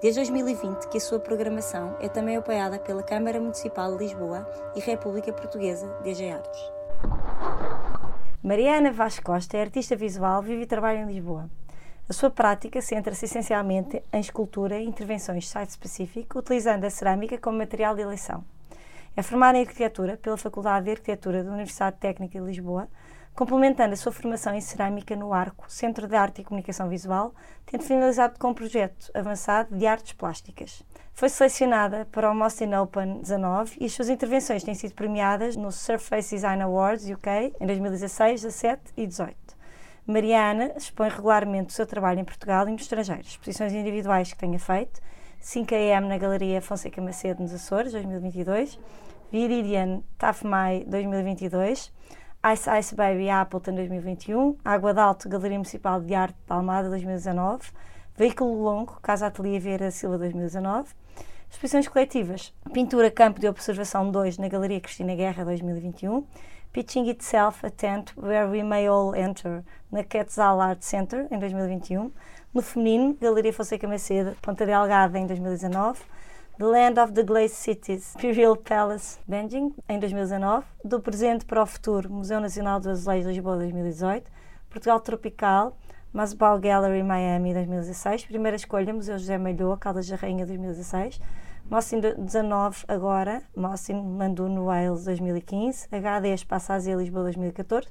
Desde 2020 que a sua programação é também apoiada pela Câmara Municipal de Lisboa e República Portuguesa DG Artes. Mariana Vaz Costa é artista visual, vive e trabalha em Lisboa. A sua prática centra-se essencialmente em escultura e intervenções site-específico, utilizando a cerâmica como material de eleição. É formada em arquitetura pela Faculdade de Arquitetura da Universidade Técnica de Lisboa, complementando a sua formação em cerâmica no Arco, Centro de Arte e Comunicação Visual, tendo finalizado com um projeto avançado de artes plásticas. Foi selecionada para o Mostin Open 19 e as suas intervenções têm sido premiadas no Surface Design Awards UK em 2016, 17 e 18. Mariana expõe regularmente o seu trabalho em Portugal e no estrangeiro, exposições individuais que tenha feito, 5am na Galeria Fonseca Macedo nos Açores, 2022, Viridian Tafmai 2022, Ice Ice Baby Appleton 2021, Água de Alto Galeria Municipal de Arte de Almada 2019, Veículo Longo Casa Ateliê Vieira Silva 2019, Exposições coletivas, Pintura Campo de Observação 2 na Galeria Cristina Guerra 2021, Pitching Itself a Tent Where We May All Enter na Quetzal Art Center em 2021, no feminino, Galeria Fonseca Macedo, Ponta Delgada em 2019, The Land of the Glazed Cities, Imperial Palace, Beijing, em 2019, Do Presente para o Futuro, Museu Nacional do Azulejo Lisboa 2018, Portugal Tropical, Masbal Gallery Miami 2016, Primeira Escolha, Museu José Malhoa, Caldas da Rainha 2016, Mossin 19 agora, Mossin Landuno Wales 2015, HD Espaço Ásia Lisboa 2014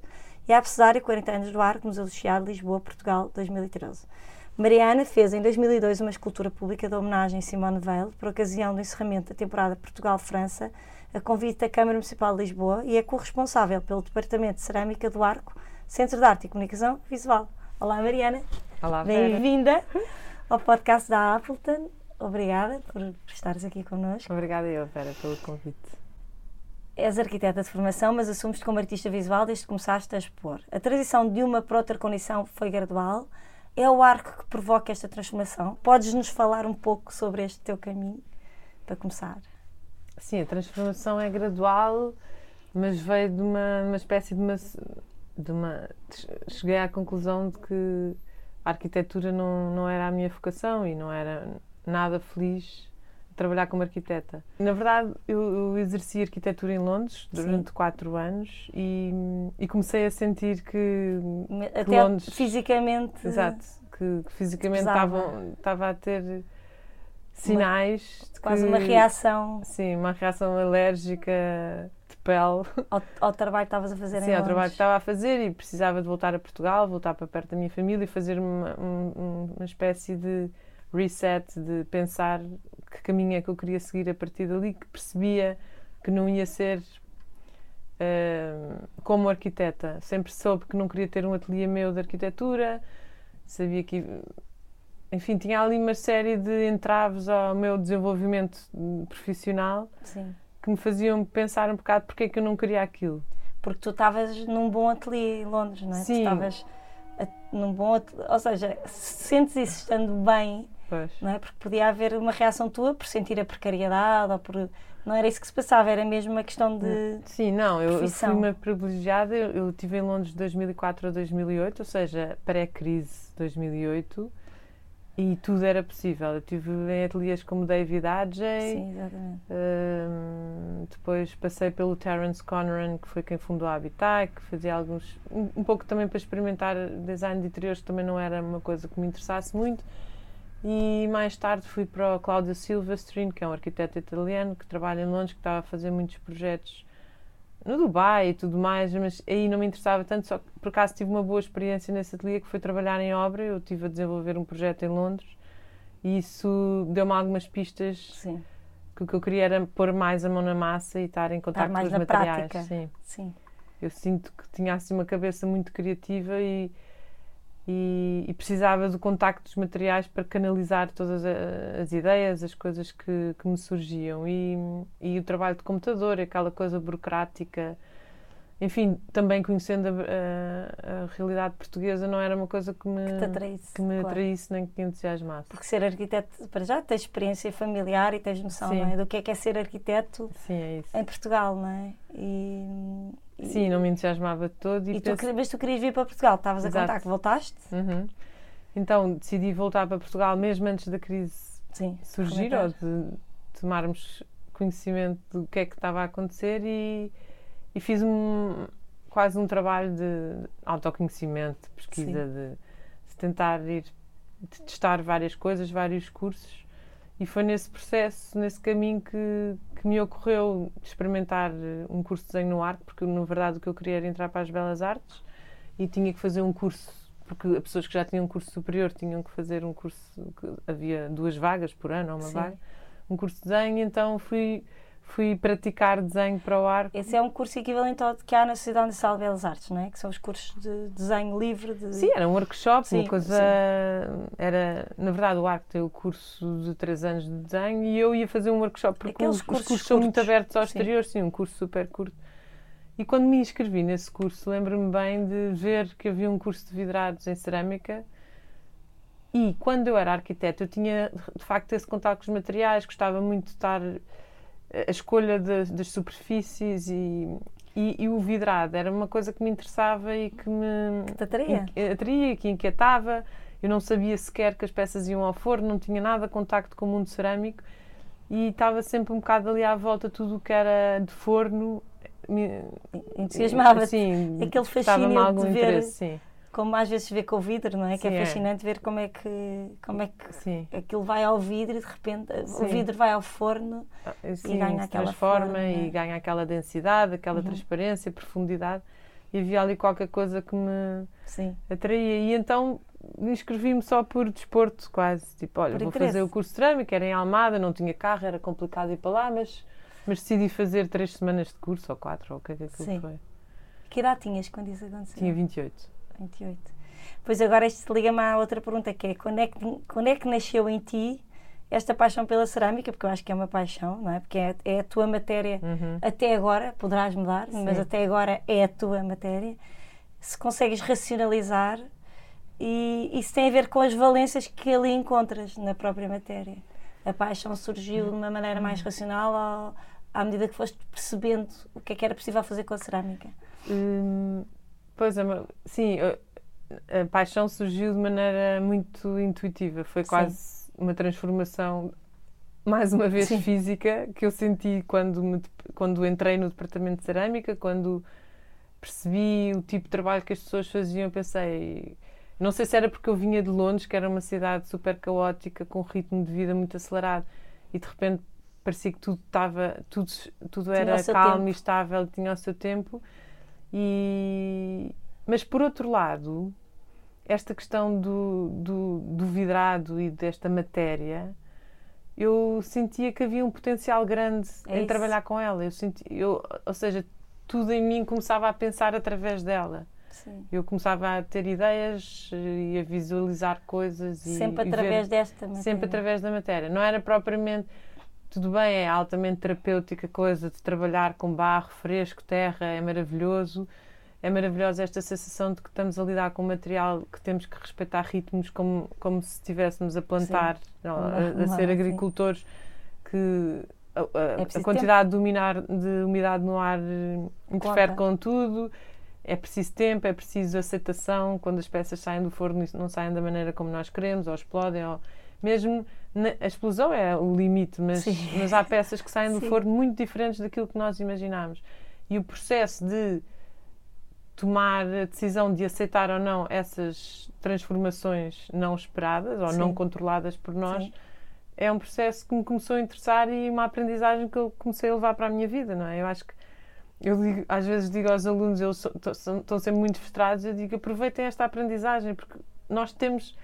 e a Abcesária 40 anos do Arco, Museu do Chiado, Lisboa, Portugal 2013. Mariana fez em 2002 uma escultura pública de homenagem a Simone Weil, por ocasião do encerramento da temporada Portugal-França, a convite da Câmara Municipal de Lisboa e é corresponsável pelo Departamento de Cerâmica do Arco, Centro de Arte e Comunicação Visual. Olá, Mariana. Olá, Bem-vinda ao podcast da Appleton. Obrigada por estares aqui connosco. Obrigada eu, Vera, pelo convite. És arquiteta de formação, mas assumes-te como artista visual desde que começaste a expor. A transição de uma para outra condição foi gradual. É o arco que provoca esta transformação? Podes-nos falar um pouco sobre este teu caminho, para começar? Sim, a transformação é gradual, mas veio de uma, uma espécie de uma, de uma. Cheguei à conclusão de que a arquitetura não, não era a minha vocação e não era nada feliz trabalhar como arquiteta. Na verdade, eu, eu exerci arquitetura em Londres durante Sim. quatro anos e, e, comecei a sentir que, Até que Londres... fisicamente... Exato, que, que fisicamente estava, estava a ter sinais... Uma, quase uma reação... Sim, uma reação alérgica de pele. Ao, ao trabalho que estavas a fazer Sim, ao trabalho que estava a fazer e precisava de voltar a Portugal, voltar para perto da minha família e fazer uma, uma espécie de reset, de pensar caminho é que eu queria seguir a partir dali, que percebia que não ia ser uh, como arquiteta. Sempre soube que não queria ter um ateliê meu de arquitetura, sabia que. Enfim, tinha ali uma série de entraves ao meu desenvolvimento profissional Sim. que me faziam pensar um bocado porque é que eu não queria aquilo. Porque tu estavas num bom ateliê em Londres, não é? Sim. Tu estavas num bom ateliê, ou seja, sentes isso estando bem Pois. Não é? Porque podia haver uma reação tua por sentir a precariedade ou por. Não era isso que se passava, era mesmo uma questão de. Sim, não, eu, eu fui uma privilegiada. Eu, estive em Londres de 2004 a 2008, ou seja, pré-crise 2008, e tudo era possível. Eu estive em ateliês como David Adjei. Uh, depois passei pelo Terence Conran, que foi quem fundou a Habitat, que fazia alguns. Um, um pouco também para experimentar design de interiores, que também não era uma coisa que me interessasse muito. E mais tarde fui para o Claudio Silvestrin, que é um arquiteto italiano que trabalha em Londres, que estava a fazer muitos projetos no Dubai e tudo mais, mas aí não me interessava tanto, só que por acaso tive uma boa experiência nesse ateliê que foi trabalhar em obra, eu estive a desenvolver um projeto em Londres e isso deu-me algumas pistas Sim. que o que eu queria era pôr mais a mão na massa e estar em contato com os materiais. Prática. Sim. Sim. Eu sinto que tinha assim uma cabeça muito criativa e e, e, precisava do contacto dos materiais para canalizar todas as ideias, as coisas que, que me surgiam. E, e, o trabalho de computador, aquela coisa burocrática, enfim, também conhecendo a, a, a, realidade portuguesa, não era uma coisa que me, que atraísse, que me claro. atraísse nem que me entusiasmasse. Porque ser arquiteto, para já, tens experiência familiar e tens noção é? do que é, que é ser arquiteto Sim, é em Portugal, não é? E, Sim, não me entusiasmava todo. E, e tu, mas tu querias vir para Portugal, estavas a contar que voltaste? Uhum. Então decidi voltar para Portugal mesmo antes da crise Sim, surgir ou de tomarmos conhecimento do que é que estava a acontecer e e fiz um, quase um trabalho de autoconhecimento, de pesquisa, de, de, tentar ir de testar várias coisas, vários cursos. E foi nesse processo, nesse caminho que, que me ocorreu experimentar um curso de desenho no arco, porque na verdade o que eu queria era entrar para as belas artes e tinha que fazer um curso, porque as pessoas que já tinham um curso superior tinham que fazer um curso, havia duas vagas por ano, uma Sim. vaga, um curso de desenho, então fui fui praticar desenho para o arco. Esse é um curso equivalente ao que há na Sociedade Nacional de Belas Artes, não é? Que são os cursos de desenho livre. De... Sim, era um workshop, sim, uma coisa. Sim. Era, na verdade, o arco tem o curso de 3 anos de desenho e eu ia fazer um workshop porque Aqueles os cursos, cursos são muito abertos ao exterior, sim. sim, um curso super curto. E quando me inscrevi nesse curso, lembro-me bem de ver que havia um curso de vidrados em cerâmica. E quando eu era arquiteto, eu tinha de facto esse contato com os materiais, gostava muito de estar a escolha de, das superfícies e, e, e, o vidrado era uma coisa que me interessava e que me que atraía. atraía, que inquietava. Eu não sabia sequer que as peças iam ao forno, não tinha nada contacto com o mundo cerâmico e estava sempre um bocado ali à volta tudo o que era de forno. Entusiasmava-te. Aquele fascínio de ver. Interesse, sim como às vezes se vê com o vidro, não é? Sim, que é, é fascinante ver como é que, como é que Sim. aquilo vai ao vidro e de repente Sim. o vidro vai ao forno ah, Sim, e ganha aquela transforma forma, e é? ganha aquela densidade, aquela uhum. transparência, profundidade. E havia ali qualquer coisa que me atraía. E então inscrevi-me só por desporto, quase. Tipo, olha, por vou interesse. fazer o curso de cerâmica, era em Almada, não tinha carro, era complicado ir para lá, mas, mas decidi fazer três semanas de curso, ou quatro, ou o que é que foi. Que idade tinhas quando isso aconteceu? Tinha 28. 28. Pois agora isto liga-me à outra pergunta, que é quando, é que quando é que nasceu em ti esta paixão pela cerâmica? Porque eu acho que é uma paixão, não é? Porque é, é a tua matéria uhum. até agora, poderás mudar, Sim. mas até agora é a tua matéria. Se consegues racionalizar e isso tem a ver com as valências que ali encontras na própria matéria. A paixão surgiu de uma maneira mais uhum. racional ou, à medida que foste percebendo o que é que era possível fazer com a cerâmica? Hum, Pois é, sim, a paixão surgiu de maneira muito intuitiva. Foi quase sim. uma transformação, mais uma vez sim. física, que eu senti quando, me, quando entrei no departamento de cerâmica, quando percebi o tipo de trabalho que as pessoas faziam. Pensei, não sei se era porque eu vinha de Londres, que era uma cidade super caótica, com um ritmo de vida muito acelerado, e de repente parecia que tudo estava, tudo, tudo era calmo tempo. e estável, tinha o seu tempo e, mas por outro lado, esta questão do, do, do vidrado e desta matéria, eu sentia que havia um potencial grande é em isso. trabalhar com ela. Eu senti, eu, ou seja, tudo em mim começava a pensar através dela. Sim. Eu começava a ter ideias e a visualizar coisas. Sempre e, através e ver, desta matéria. Sempre através da matéria. Não era propriamente. Tudo bem, é altamente terapêutica a coisa de trabalhar com barro fresco, terra, é maravilhoso. É maravilhosa esta sensação de que estamos a lidar com um material que temos que respeitar ritmos como, como se estivéssemos a plantar, não, a, a, ser agricultores, sim. que a, a, é a quantidade de, uminar, de, umidade no ar eh, interfere com tudo. É preciso tempo, é preciso aceitação quando as peças saem do forno e não saem da maneira como nós queremos, ou explodem, ou mesmo a explosão é o limite, mas, mas há peças que saem do forno muito diferentes daquilo que nós imaginamos. E o processo de tomar a decisão de aceitar ou não essas transformações não esperadas ou Sim. não controladas por nós Sim. é um processo que me começou a interessar e uma aprendizagem que eu comecei a levar para a minha vida, não é? Eu acho que eu digo, às vezes digo aos alunos, eles estão sempre muito frustrados, eu digo aproveitem esta aprendizagem porque nós temos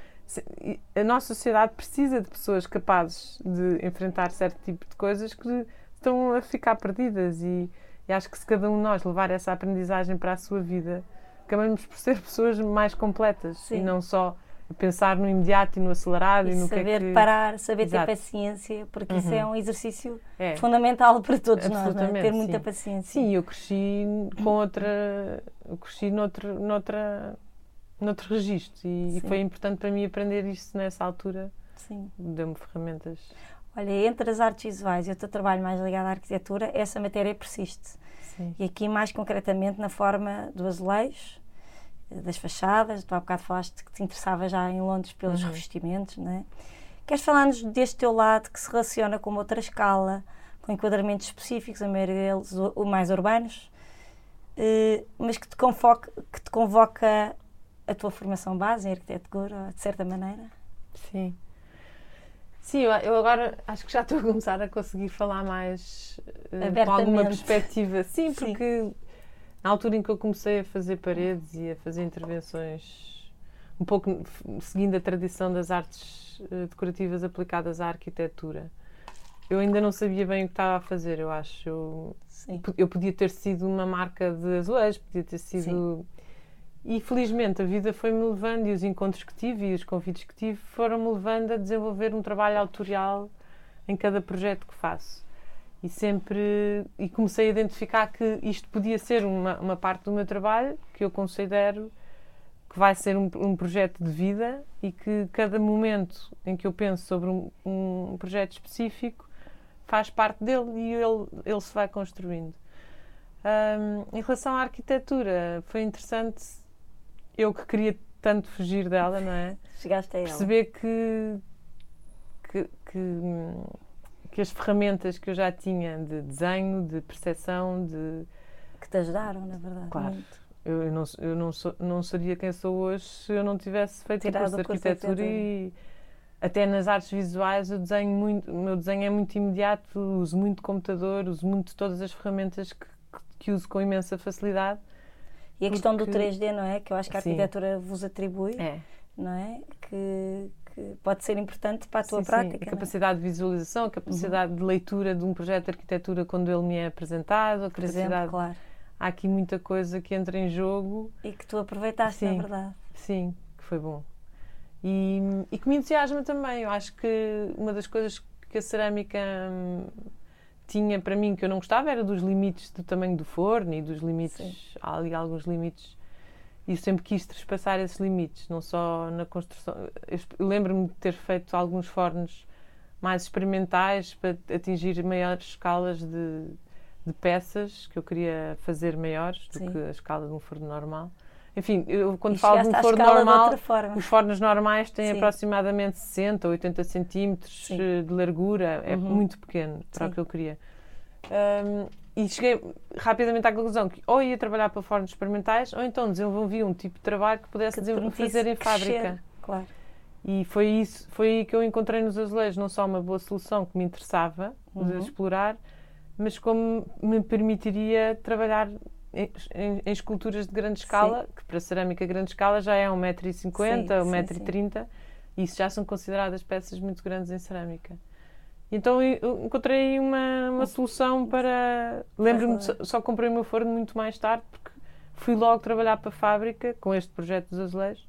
a nossa sociedade precisa de pessoas capazes de enfrentar certo tipo de coisas que estão a ficar perdidas e, e acho que se cada um de nós levar essa aprendizagem para a sua vida, acabamos por ser pessoas mais completas Sim. e não só pensar no imediato e no acelerado e, E no saber que é que... parar, saber Exato. ter paciência, porque isso é um exercício É. fundamental para todos nós, é? Ter muita sim. paciência. Sim, eu cresci com outra. Eu cresci noutro, noutra, noutro registro e, e foi importante para mim aprender isso nessa altura. Sim. Deu-me ferramentas. Olha, entre as artes visuais e o teu trabalho mais ligado à arquitetura, essa matéria persiste. Sim. E aqui, mais concretamente, na forma do azulejo, eh, das fachadas. Tu há bocado falaste que te interessava já em Londres pelos Uhum. revestimentos, não é? Queres falar-nos deste teu lado que se relaciona com uma outra escala, com enquadramentos específicos, a maioria deles o- o mais urbanos, eh, mas que te, convoca, que te convoca a tua formação base em arquitetura, de certa maneira? Sim. Sim, eu, agora acho que já estou a começar a conseguir falar mais eh, com alguma perspectiva. Sim, Sim. porque na altura em que eu comecei a fazer paredes e a fazer intervenções, um pouco seguindo a tradição das artes eh, decorativas aplicadas à arquitetura, eu ainda não sabia bem o que estava a fazer, eu acho. Eu, Sim. eu podia ter sido uma marca de azulejos, podia ter sido. E felizmente a vida foi-me levando e os encontros que tive e os convites que tive foram-me levando a desenvolver um trabalho autorial em cada projeto que faço. E sempre. E comecei a identificar que isto podia ser uma, uma parte do meu trabalho que eu considero que vai ser um, um projeto de vida e que cada momento em que eu penso sobre um, um projeto específico faz parte dele e ele, ele se vai construindo. Ahm, em relação à arquitetura, foi interessante, eu que queria tanto fugir dela, não é? Chegaste a ela. Perceber que, que, que, hum, que as ferramentas que eu já tinha de desenho, de percepção, de. Que te ajudaram, na verdade. Claro. muito. Eu, eu não, eu não, sou, não seria quem sou hoje se eu não tivesse feito o Tirado curso de o curso de arquitetura e até nas artes visuais eu desenho muito, o meu desenho é muito imediato, uso muito computador, uso muito todas as ferramentas que, que, que uso com imensa facilidade. E a questão do Porque- 3D, não é? Que eu acho que a Sim. arquitetura vos atribui, É. não é? Que, que pode ser importante para a tua Sim, sim. prática. A não é? capacidade de visualização, a capacidade de leitura de um projeto de arquitetura quando ele me é apresentado, a Por exemplo, capacidade. claro. Há aqui muita coisa que entra em jogo, E que tu aproveitaste, Sim. na verdade. sim, que foi bom. E, e que me entusiasma também. Eu acho que uma das coisas que a cerâmica hum, tinha para mim que eu não gostava era dos limites do tamanho do forno e dos limites. Sim. Há ali alguns limites. E eu sempre quis trespassar esses limites, não só na construção. Eu lembro-me de ter feito alguns fornos mais experimentais para atingir maiores escalas de, de peças que eu queria fazer maiores do Sim. que a escala de um forno normal. Enfim, eu quando E falo de um forno normal, os fornos normais têm Sim. aproximadamente 60 ou 80 centímetros Sim. eh, de largura, é Uhum. muito pequeno para Sim. o que eu queria. Ahm, e cheguei rapidamente à conclusão que ou ia trabalhar para fornos experimentais ou então desenvolvia um tipo de trabalho que pudesse Que fazer em fábrica. Claro. E foi isso, foi aí que eu encontrei nos azulejos não só uma boa solução que me interessava de Uhum. explorar, mas como me permitiria trabalhar em, em- esculturas de grande escala, que para cerâmica grande escala já é 1,50m, Sim, 1,30m, e isso já são consideradas peças muito grandes em cerâmica. Então eu encontrei uma, uma solução para. Lembro-me, só, só comprei o meu forno muito mais tarde, porque fui logo trabalhar para a fábrica com este projeto dos azulejos.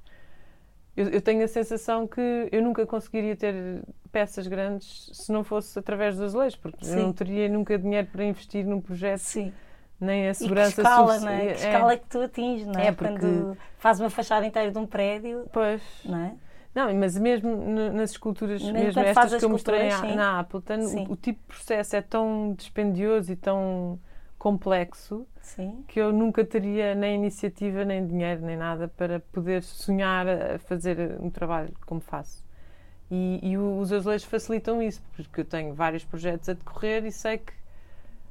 Eu, eu tenho a sensação que eu nunca conseguiria ter peças grandes se não fosse através dos azulejos, porque Sim. eu não teria nunca dinheiro para investir num projeto, Sim. Nem a E que segurança escala, sufici- não é? Que é. escala é que tu atinges, não é? É, porque- Quando fazes uma fachada inteira de um prédio, Pois. não é? Não, mas mesmo nas esculturas, mesmo quando estas faz as que eu mostrei sim. na Sim. o, o tipo de processo é tão dispendioso e tão complexo Sim. que eu nunca teria nem iniciativa, nem dinheiro, nem nada para poder sonhar a fazer um trabalho como faço. E, e os azulejos facilitam isso, porque eu tenho vários projetos a decorrer e sei que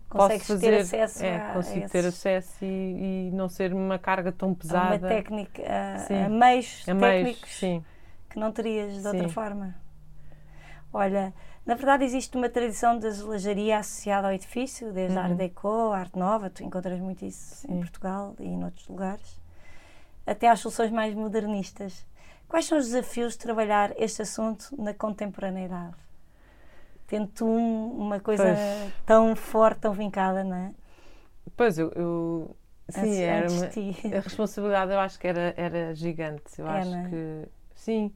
Consegues posso fazer, ter acesso é, a, consigo a ter acesso e, e não ser uma carga tão pesada. uma técnica, a, a meios a meios, técnicos sim. que não terias de outra Sim. forma. Olha, na verdade existe uma tradição de azulejaria associada ao edifício, desde a Art Uhum. Deco, a Arte Nova, tu encontras muito isso em Sim. Portugal e em outros lugares, até às soluções mais modernistas. Quais são os desafios de trabalhar este assunto na contemporaneidade? Tendo um- uma coisa Pois. tão forte, tão vincada, não é? Pois, eu, eu, Sim, antes, era antes uma-. A responsabilidade eu acho que era, era gigante. Eu É, acho é? que sim,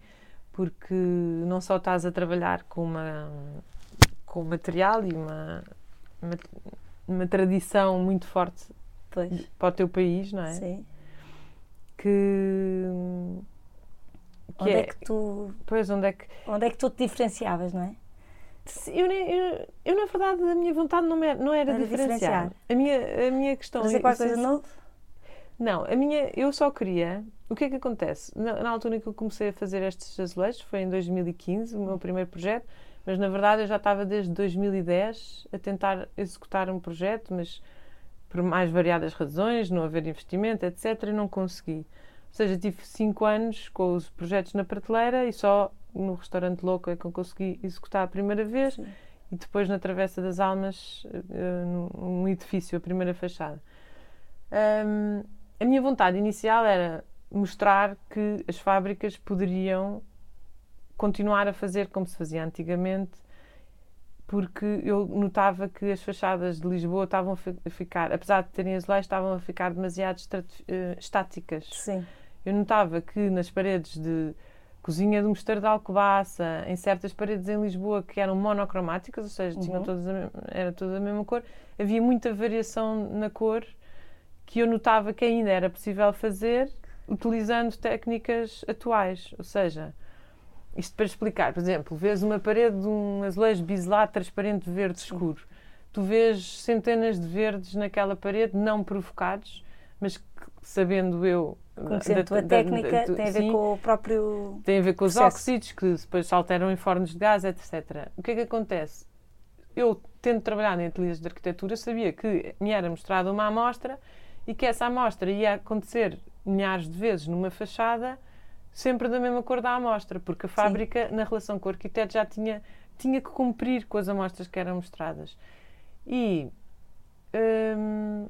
porque não só estás a trabalhar com uma com material e uma, uma, uma tradição muito forte Pois, para o teu país, não é? sim. Que, que Onde é, é, que tu, pois onde é que onde é que tu te diferenciavas, não é? Eu, eu, eu, na verdade a minha vontade não era, não era Era diferenciar. diferenciar. A minha a minha questão Fazer é- qualquer é- coisa novo? Não, a minha, eu só queria. O que é que acontece? Na, na altura em que eu comecei a fazer estes azulejos, foi em 2015, o meu primeiro projeto, mas na verdade eu já estava desde 2010 a tentar executar um projeto, mas por mais variadas razões, não haver investimento, etc., e não consegui. Ou seja, tive cinco anos com os projetos na prateleira e só no restaurante louco é que eu consegui executar a primeira vez Sim. e depois na Travessa das Almas, num edifício, a primeira fachada. Hum, a minha vontade inicial era mostrar que as fábricas poderiam continuar a fazer como se fazia antigamente, porque eu notava que as fachadas de Lisboa estavam a fi- a ficar, apesar de terem azulejos, estavam a ficar demasiado eh, estáticas. Sim, Eu notava que nas paredes de cozinha do Mosteiro de Alcobaça, em certas paredes em Lisboa que eram monocromáticas, ou seja, tinham Uhum. todas a, era toda a mesma cor, havia muita variação na cor que eu notava que ainda era possível fazer utilizando técnicas atuais. Ou seja, isto para explicar, por exemplo, vês uma parede de um azulejo biselado transparente verde escuro. Tu vês centenas de verdes naquela parede, não provocados, mas sabendo eu. conhecendo da- a tua da- técnica, da- tem a ver sim, com o próprio. tem a ver com os processo. óxidos que depois se alteram em fornos de gás, etc. O que é que acontece? Eu, tendo trabalhado em ateliês de arquitetura, sabia que me era mostrada uma amostra e que essa amostra ia acontecer milhares de vezes numa fachada, sempre da mesma cor da amostra, porque a fábrica, na relação com o arquiteto, já tinha, tinha que cumprir com as amostras que eram mostradas. E hum,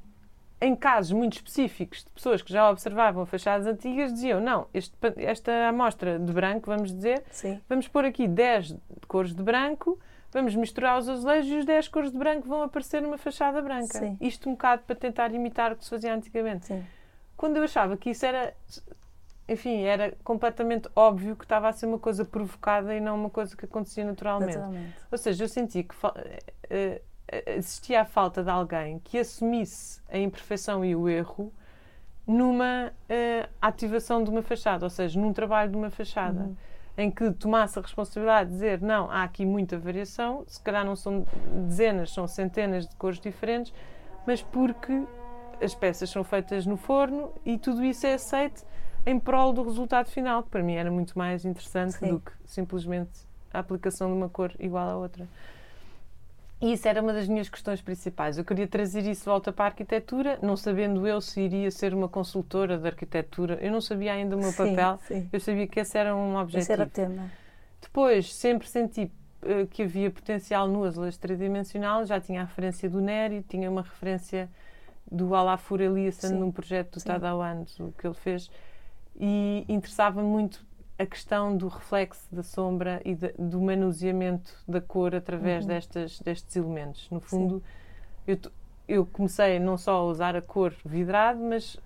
em casos muito específicos de pessoas que já observavam fachadas antigas, diziam: não, este esta amostra de branco, vamos dizer, Sim, vamos pôr aqui 10 cores de branco, vamos misturar os azulejos e os 10 cores de branco vão aparecer numa fachada branca. Sim. Isto um bocado para tentar imitar o que se fazia antigamente. sim. Quando eu achava que isso era, enfim, era completamente óbvio que estava a ser uma coisa provocada e não uma coisa que acontecia naturalmente. Naturalmente. Ou seja, eu senti que eh, existia a falta de alguém que assumisse a imperfeição e o erro numa eh, ativação de uma fachada, ou seja, num trabalho de uma fachada, Uhum. em que tomasse a responsabilidade de dizer não, há aqui muita variação, se calhar não são dezenas, são centenas de cores diferentes, mas porque as peças são feitas no forno e tudo isso é aceito em prol do resultado final, que para mim era muito mais interessante Sim. do que simplesmente a aplicação de uma cor igual à outra. E isso era uma das minhas questões principais. Eu queria trazer isso de volta para a arquitetura, não sabendo eu se iria ser uma consultora de arquitetura. Eu não sabia ainda o meu Sim, papel. sim. Eu sabia que esse era um objetivo. Esse era o tema. Depois, sempre senti eh, que havia potencial no azulejo tridimensional. Já tinha a referência do Neri, tinha uma referência do Alafur Eliasson num projeto do sim. Tadawand, o que ele fez. E interessava-me muito a questão do reflexo da sombra e da- do manuseamento da cor através Uhum. destas, destes elementos. No fundo, eu, eu comecei não só a usar a cor vidrado, mas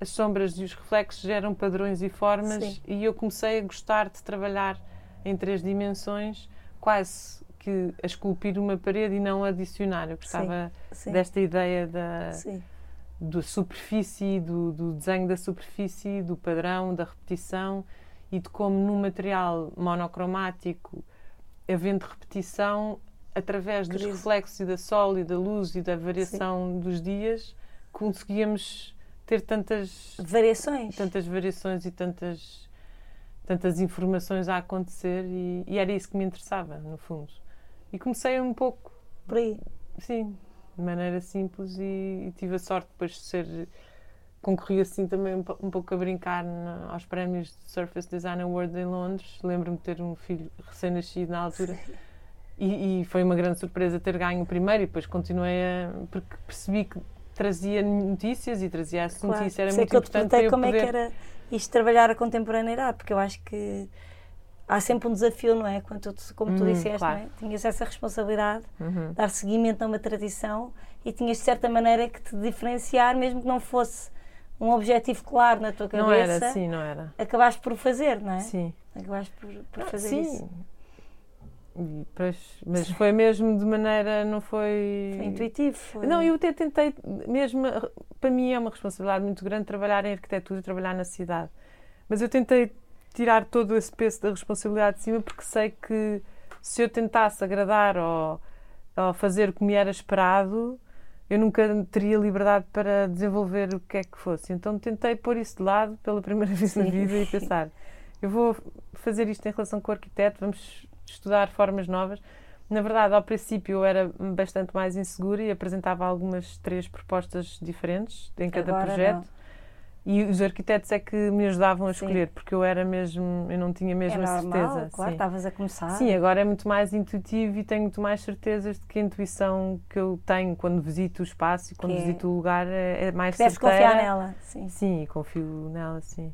as sombras e os reflexos geram padrões e formas Sim. e eu comecei a gostar de trabalhar em três dimensões, quase que a esculpir uma parede e não adicionar. Eu gostava Sim, desta ideia da, sim. da superfície, do, do desenho da superfície, do padrão, da repetição e de como num material monocromático, havendo repetição, através dos reflexos e da sol e da luz e da variação dos dias, conseguíamos ter tantas, Variações. tantas variações e tantas, tantas informações a acontecer e, e era isso que me interessava, no fundo. E comecei um pouco Por aí. Sim, de maneira simples e, e tive a sorte depois de ser concorri assim também um, um pouco a brincar na- aos prémios de Surface Design Award em Londres. Lembro-me de ter um filho recém-nascido na altura e, e foi uma grande surpresa ter ganho o primeiro e depois continuei a porque percebi que trazia notícias e trazia essa Claro. notícia era Sei muito que eu te importante para eu como poder é que era isto trabalhar a contemporaneidade, porque eu acho que há sempre um desafio, não é? Quando tu, como tu Uhum, disseste, claro. não é? tinhas essa responsabilidade Uhum. dar seguimento a uma tradição e tinhas de certa maneira que te diferenciar, mesmo que não fosse um objetivo claro na tua cabeça. Não era, sim, não era. Acabaste por fazer, não é? Sim. Acabaste por, por fazer sim. isso. E, pois, mas foi mesmo de maneira, não foi... Foi intuitivo. Foi... Não, eu até tentei, mesmo, para mim é uma responsabilidade muito grande trabalhar em arquitetura, trabalhar na cidade. Mas eu tentei tirar todo esse peso da responsabilidade de cima porque sei que se eu tentasse agradar ou, ou fazer o que me era esperado, eu nunca teria liberdade para desenvolver o que é que fosse. Então tentei pôr isso de lado pela primeira vez na vida e pensar: eu vou fazer isto em relação com o arquiteto, vamos estudar formas novas. Na verdade, ao princípio eu era bastante mais insegura e apresentava algumas três propostas diferentes em cada Agora projeto. não. E os arquitetos é que me ajudavam a escolher, porque eu era mesmo, eu não tinha mesmo é a normal, certeza. claro, sim. estavas a começar. Sim, agora é muito mais intuitivo e tenho muito mais certezas de que a intuição que eu tenho quando visito o espaço e quando Que é- visito o lugar é, é mais Que deves certeira. confiar nela. Sim. Sim, confio nela, sim.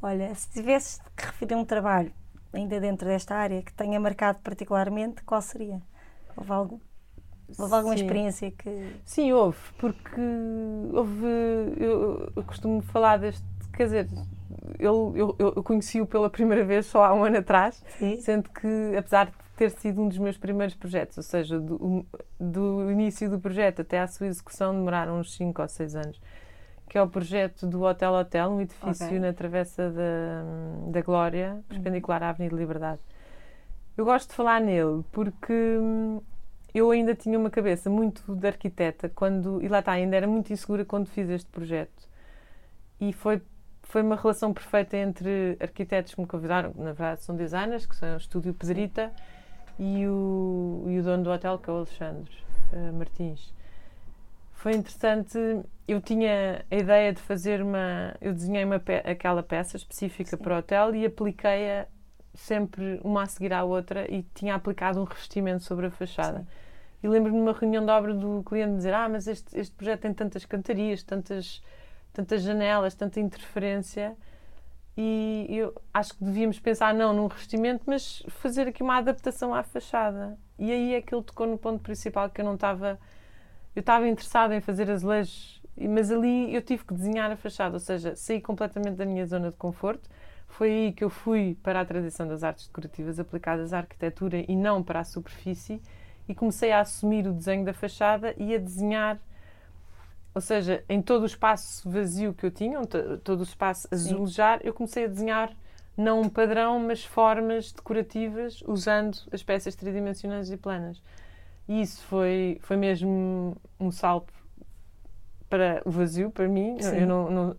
Olha, se tivesses que referir um trabalho, ainda dentro desta área, que tenha marcado particularmente, qual seria? Houve, algo, houve alguma Sim. experiência que. Sim, houve, porque houve. Eu, eu costumo falar deste. Quer dizer, eu, eu, eu conheci-o pela primeira vez só há um ano atrás, Sim. sendo que, apesar de ter sido um dos meus primeiros projetos, ou seja, do, do início do projeto até à sua execução, demoraram uns 5 ou 6 anos, que é o projeto do Hotel Hotel, um edifício Ok. na Travessa da, da Glória, perpendicular à Avenida Liberdade. Eu gosto de falar nele porque hum, eu ainda tinha uma cabeça muito de arquiteta quando, e lá está, ainda era muito insegura quando fiz este projeto. E foi, foi uma relação perfeita entre arquitetos que me convidaram, na verdade são designers, que são o Estúdio Pedrita, e o, e o dono do hotel, que é o Alexandre eh, Martins. Foi interessante, eu tinha a ideia de fazer uma. Eu desenhei uma pe- aquela peça específica Sim. para o hotel e apliquei-a sempre uma a seguir à outra e tinha aplicado um revestimento sobre a fachada. Sim. E lembro-me numa reunião de obra do cliente dizer: Ah, mas este, este projeto tem tantas cantarias, tantas, tantas janelas, tanta interferência. E eu acho que devíamos pensar não num revestimento, mas fazer aqui uma adaptação à fachada. E aí é que ele tocou no ponto principal que eu não estava. Eu estava interessada em fazer azulejos, mas ali eu tive que desenhar a fachada, ou seja, saí completamente da minha zona de conforto. Foi aí que eu fui para a tradição das artes decorativas aplicadas à arquitetura e não para a superfície e comecei a assumir o desenho da fachada e a desenhar, ou seja, em todo o espaço vazio que eu tinha, to- todo o espaço azulejar, eu comecei a desenhar não um padrão, mas formas decorativas usando as peças tridimensionais e planas. E isso foi, foi mesmo um salto para o vazio, para mim. Sim. Eu, não, não-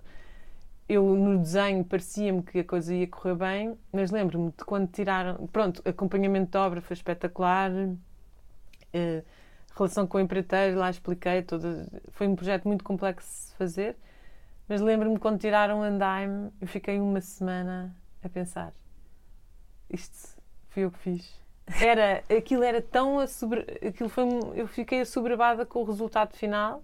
eu no desenho parecia-me que a coisa ia correr bem, mas lembro-me de quando tiraram. Pronto, acompanhamento de obra foi espetacular. Eh, relação com o empreiteiro, lá expliquei. Foi um projeto muito complexo de fazer, mas lembro-me quando tiraram o andaime, eu fiquei uma semana a pensar: isto fui eu que fiz. Era, aquilo era tão assober, aquilo foi, eu fiquei assoberbada com o resultado final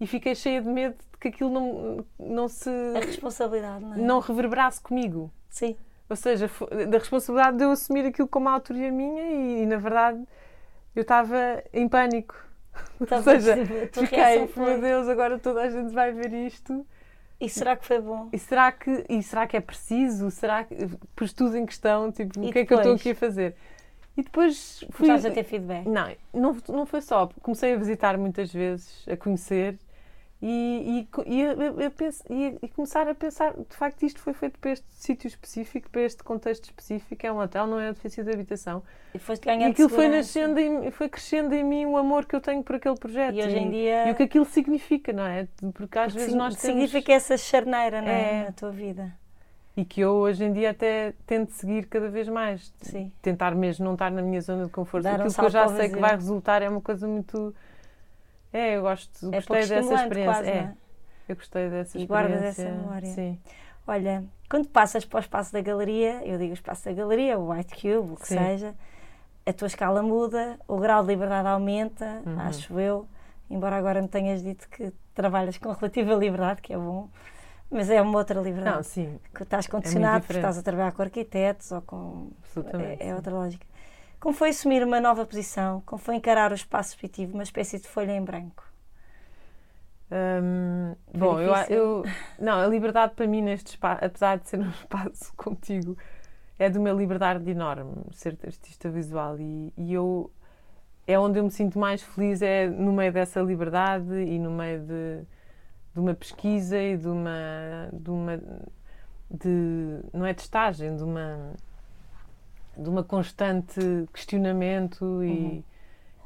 e fiquei cheia de medo de que aquilo não, não se A responsabilidade, não é? não reverberasse comigo. Sim. Ou seja, da responsabilidade de eu assumir aquilo como uma autoria minha e, na verdade, eu estava em pânico. Ou Talvez seja, fiquei, foi- meu Deus, agora toda a gente vai ver isto. E será que foi bom? E será que, e será que é preciso? Será que pus tudo em questão? Tipo, E o que é que eu estou depois? aqui a fazer? E depois fui. Começaste a ter feedback. Não, não, não foi só. Comecei a visitar muitas vezes, a conhecer e, e, e, a- a- e- começar a pensar: de facto, isto foi feito para este sítio específico, para este contexto específico. É um hotel, não é um edifício de habitação. E foste E aquilo foi nascendo, em, foi crescendo em mim o amor que eu tenho por aquele projeto E hoje em dia. e o que aquilo significa, não é? Porque às porque vezes nós temos. significa essa charneira não é? É. na tua vida. E que eu hoje em dia até tento seguir cada vez mais. Sim. Tentar mesmo não estar na minha zona de conforto. Dar um Aquilo que eu já sei que vai resultar é uma coisa muito. É, eu gosto, É gostei dessa experiência. quase, é, é? eu gostei dessa E experiência. guardas essa memória. Sim. Olha, quando passas para o espaço da galeria, eu digo o espaço da galeria, o White Cube, o que Sim. seja, a tua escala muda, o grau de liberdade aumenta, Uhum. acho eu. Embora agora me tenhas dito que trabalhas com relativa liberdade, que é bom, mas é uma outra liberdade. Não, sim, que estás condicionado porque diferente. estás a trabalhar com arquitetos ou com. absolutamente. É, é outra lógica. Como foi assumir uma nova posição? Como foi encarar o espaço subjetivo, uma espécie de folha em branco? Hum, bom, eu, eu, não, a liberdade para mim neste espaço, apesar de ser um espaço contigo, é de uma liberdade enorme ser artista visual e, e eu é onde eu me sinto mais feliz é no meio dessa liberdade e no meio de, de uma pesquisa e de uma de uma de não é testagem de uma de uma constante questionamento e, uhum.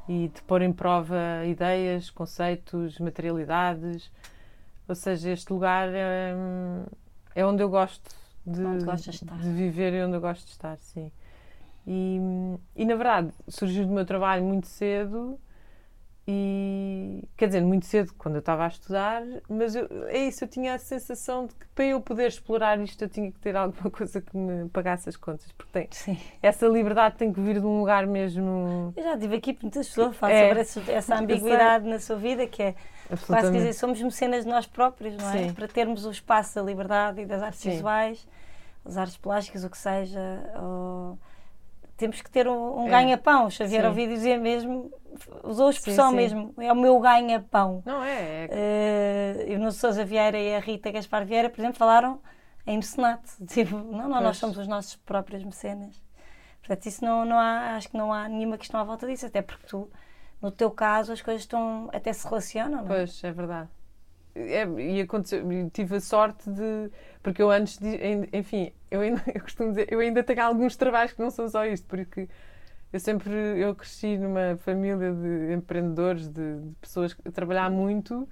e de pôr em prova ideias, conceitos, materialidades. Ou seja, este lugar é, é onde eu gosto de, de viver e onde eu gosto de estar, sim. E, e na verdade surgiu do meu trabalho muito cedo e quer dizer, muito cedo, quando eu estava a estudar, mas eu, é isso, eu tinha a sensação de que para eu poder explorar isto eu tinha que ter alguma coisa que me pagasse as contas, porque tem, Sim. essa liberdade tem que vir de um lugar mesmo. Eu já tive aqui muitas pessoas falam é, sobre essa, essa ambiguidade na sua vida, que é quase dizer, somos mecenas de nós próprios, não é? Sim. Para termos o espaço da liberdade e das artes Sim. visuais, as artes plásticas, o que seja. Ou temos que ter um, um é. ganha-pão. Xavier vídeo dizia mesmo, usou a expressão sim, sim. mesmo, é o meu ganha-pão. Não é? é... Uh, o Sousa Vieira e a Rita Gaspar Vieira, por exemplo, falaram em mecenato. Tipo, não, não, nós somos os nossos próprios mecenas. Portanto, isso não, não há, acho que não há nenhuma questão à volta disso, até porque tu, no teu caso, as coisas estão, até se relacionam, não é? Pois, é verdade. É, e aconteceu, tive a sorte de. Porque eu antes de. Enfim, eu, ainda, eu costumo dizer, eu ainda tenho alguns trabalhos que não são só isto, porque eu sempre. Eu cresci numa família de empreendedores, de, de pessoas que trabalham muito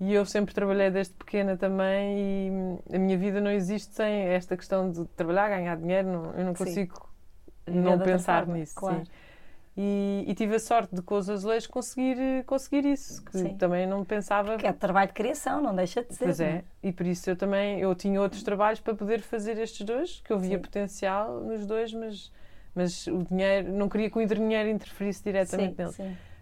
e eu sempre trabalhei desde pequena também e a minha vida não existe sem esta questão de trabalhar, ganhar dinheiro, não, eu não consigo sim. não pensar nisso. Claro. Sim. E, e, tive a sorte de com os azulejos conseguir, conseguir isso, que Sim. também não pensava. Que é trabalho de criação, não deixa de ser. Pois é, é, e por isso eu também eu tinha outros trabalhos para poder fazer estes dois, que eu via Sim. potencial nos dois, mas, mas o dinheiro, não queria que o dinheiro interferisse diretamente neles.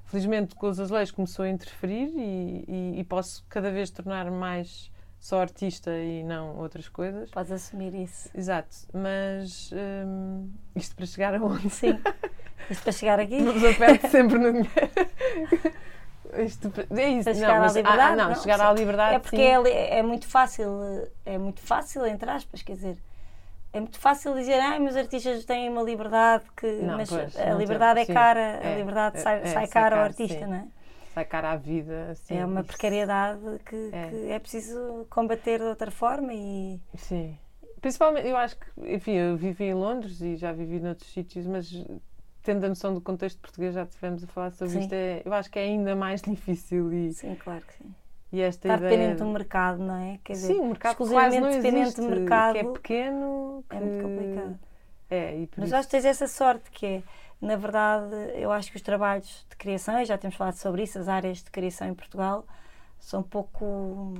Felizmente com os azulejos começou a interferir e, e, e posso cada vez tornar mais só artista e não outras coisas. Podes assumir isso. Exato, mas hum, isto para chegar aonde? Sim. Isto para chegar aqui? Nos aperte sempre no dinheiro. Isto, é isso, para chegar não, mas, à liberdade. Ah, não, não, chegar à liberdade. É porque é, é, muito fácil, é muito fácil, entre aspas, quer dizer, é muito fácil dizer, ah, meus artistas têm uma liberdade que. Não, mas pois, a liberdade é cara, é, a liberdade é, sai, é, sai cara ao artista, sim. não é? Sai cara à vida. Assim, é uma precariedade que é. que é preciso combater de outra forma e. Sim. Principalmente, eu acho que, enfim, eu vivi em Londres e já vivi noutros sítios, mas tendo a noção do contexto português, já estivemos a falar sobre sim. isto, é, eu acho que é ainda mais difícil. E, sim, claro que sim. E esta Está ideia... dependente do mercado, não é? Quer dizer, sim, o mercado exclusivamente quase dependente existe, do mercado. Que é pequeno. Que... É muito complicado. É, e Mas isso... acho que tens essa sorte que é, na verdade, eu acho que os trabalhos de criação, e já temos falado sobre isso, as áreas de criação em Portugal, são pouco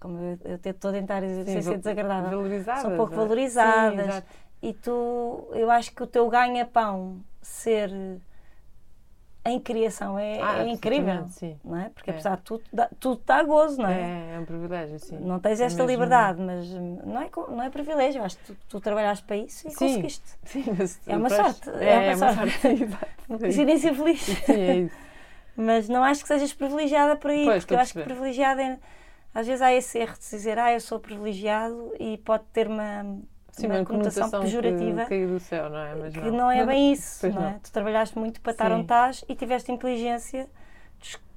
como eu, eu estou a tentar dizer sem ser desagradável, são pouco valorizadas. Sim, e tu, eu acho que o teu ganha-pão ser em criação é, ah, é incrível, sim. não é? Porque é. apesar de tudo, tudo está a gozo, não é? É, é um privilégio, sim. Não tens é esta é liberdade, mas não é, não é privilégio, acho que tu, tu trabalhaste para isso e sim. conseguiste. Sim, mas é uma sorte. É, é uma, sorte. uma coincidência feliz. Sim, é isso. mas não acho que sejas privilegiada por aí, pois, porque eu acho que privilegiada é, às vezes há esse erro de dizer, ah, eu sou privilegiado e pode ter uma Sim, uma, uma conotação, pejorativa. Que caiu do céu, não é? Mas que não, não é bem isso, não, não, é? Tu trabalhaste muito para estar onde estás e tiveste inteligência,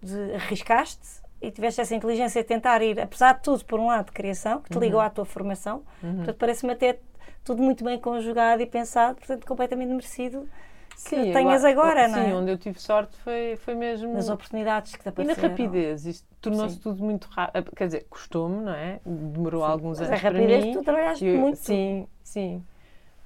de, de, arriscaste e tiveste essa inteligência de tentar ir, apesar de tudo, por um lado de criação, que te ligou uhum. à tua formação. Uhum. Portanto, parece-me até tudo muito bem conjugado e pensado, portanto, completamente merecido sim, tenhas eu, agora, não é? Sim, onde eu tive sorte foi, foi mesmo... Nas oportunidades que te apareceram. E na rapidez, isto tornou-se tudo muito rápido, quer dizer, custou-me, não é? Demorou sim, alguns anos para mim. Mas a rapidez tu trabalhaste eu, muito. Sim, sim.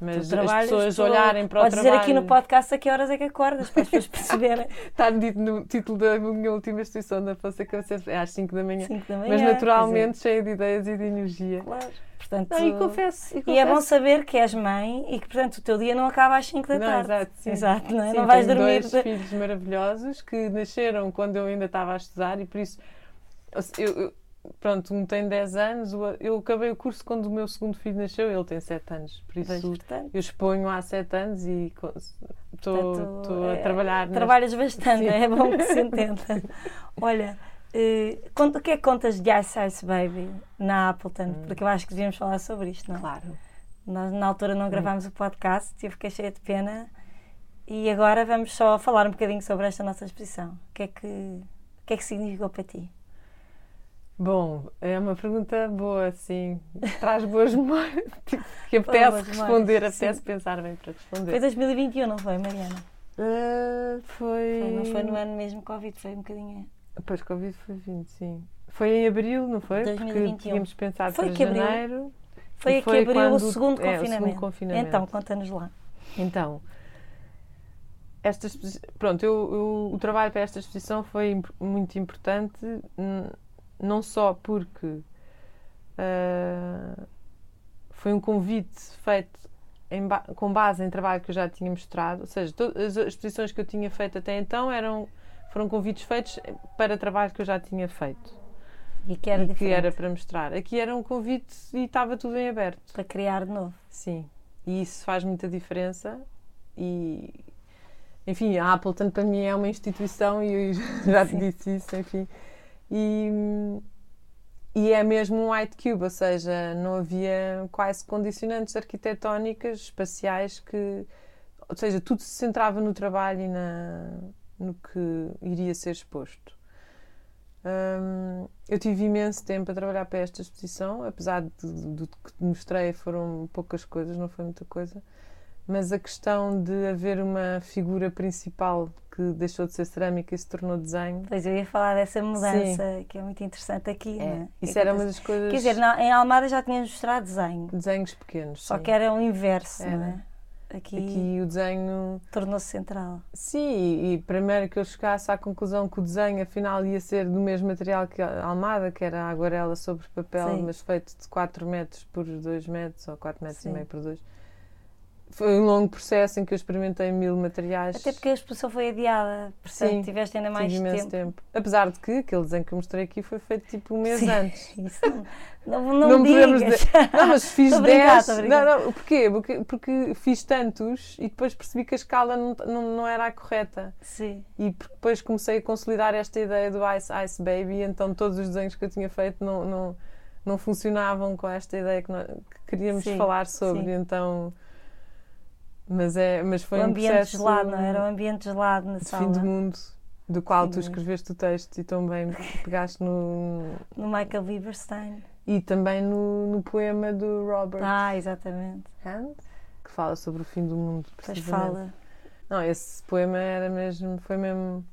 Mas as pessoas tu, olharem para o trabalho... Podes dizer aqui no podcast a que horas é que acordas, para as pessoas perceberem. Está dito no título da minha última instituição da Fonseca, é às 5 da manhã. 5 da manhã. Mas naturalmente é. cheia de ideias e de energia. Claro. Portanto, não, e, confesso, e, confesso. e é bom saber que és mãe e que, portanto, o teu dia não acaba às 5 da não, tarde. Exato, sim. exato não, é? sim, não vais dormir. dois de... filhos maravilhosos que nasceram quando eu ainda estava a estudar e por isso eu, eu, pronto, um tem 10 anos, eu acabei o curso quando o meu segundo filho nasceu, ele tem 7 anos, por isso eu exponho há 7 anos e estou a é, trabalhar. Trabalhas neste... bastante, Sim. é bom que se entenda. Olha, Uh, o que é que contas de Ice Ice Baby na Appleton? Hum. Porque eu acho que devíamos falar sobre isto, não é? Claro. Nós na altura não hum. gravámos hum. o podcast eu fiquei cheia de pena. E agora vamos só falar um bocadinho sobre esta nossa exposição. O que é que, o que, é que significou para ti? Bom, é uma pergunta boa, sim. Traz boas memórias. Tipo, que apetece responder, apetece sim. pensar bem para responder. Foi 2021, não foi, Mariana? Uh, foi... foi... Não foi no ano mesmo Covid, foi um bocadinho. Pois, Covid foi 20, sim. Foi em abril, não foi? 2021. Porque tínhamos pensado foi para janeiro. Abril. Foi aqui abriu quando... o, segundo é, o segundo confinamento. Então, conta-nos lá. Então, esta pronto, eu, eu, o trabalho para esta exposição foi muito importante, não só porque uh, foi um convite feito ba com base em trabalho que eu já tinha mostrado, ou seja, todas as exposições que eu tinha feito até então eram, foram convites feitos para trabalho que eu já tinha feito. E que era, e que era para mostrar. Aqui era um convite e estava tudo em aberto. Para criar de novo. Sim. E isso faz muita diferença. E, enfim, a Appleton para mim é uma instituição e eu já te disse isso, enfim. E, e é mesmo um white cube, ou seja, não havia quase condicionantes arquitetónicas, espaciais que. Ou seja, tudo se centrava no trabalho e na, no que iria ser exposto. Hum, eu tive imenso tempo a trabalhar para esta exposição, apesar de, do que mostrei foram poucas coisas, não foi muita coisa mas a questão de haver uma figura principal que deixou de ser cerâmica e se tornou desenho. Pois eu ia falar dessa mudança Sim. que é muito interessante aqui. É. Né? Isso era uma das coisas. Quer dizer, em Almada já tínhamos mostrado desenho. Desenhos pequenos. Só sim. que era o inverso, era. não é? Aqui, aqui o desenho tornou-se central. Sim, e, primeiro que eu chegasse à conclusão que o desenho afinal ia ser do mesmo material que a Almada, que era a aguarela sobre papel, sim. mas feito de 4 metros por 2 metros ou 4 metros sim. e meio por 2 foi um longo processo em que eu experimentei mil materiais. Até porque a exposição foi adiada, portanto Sim, tiveste ainda mais tempo. tempo. Apesar de que aquele desenho que eu mostrei aqui foi feito tipo um mês Sim, antes. Isso não, não, não, não podemos dizer. Não, mas fiz 10. Não, não, porquê? Porque, porque fiz tantos e depois percebi que a escala não, não, não era a correta. Sim. E depois comecei a consolidar esta ideia do Ice Ice Baby, então todos os desenhos que eu tinha feito não, não, não funcionavam com esta ideia que, nós, que queríamos sim, falar sobre. Sim. Então mas, é, mas foi o um ambiente gelado, não é? era? um ambiente gelado na de sala. fim do mundo, do qual Sim, tu escreveste o texto e também pegaste no... No Michael Lieberstein. E também no, no poema do Robert Ah, exatamente. Hand, que fala sobre o fim do mundo, Pois fala. Não, esse poema era mesmo, foi mesmo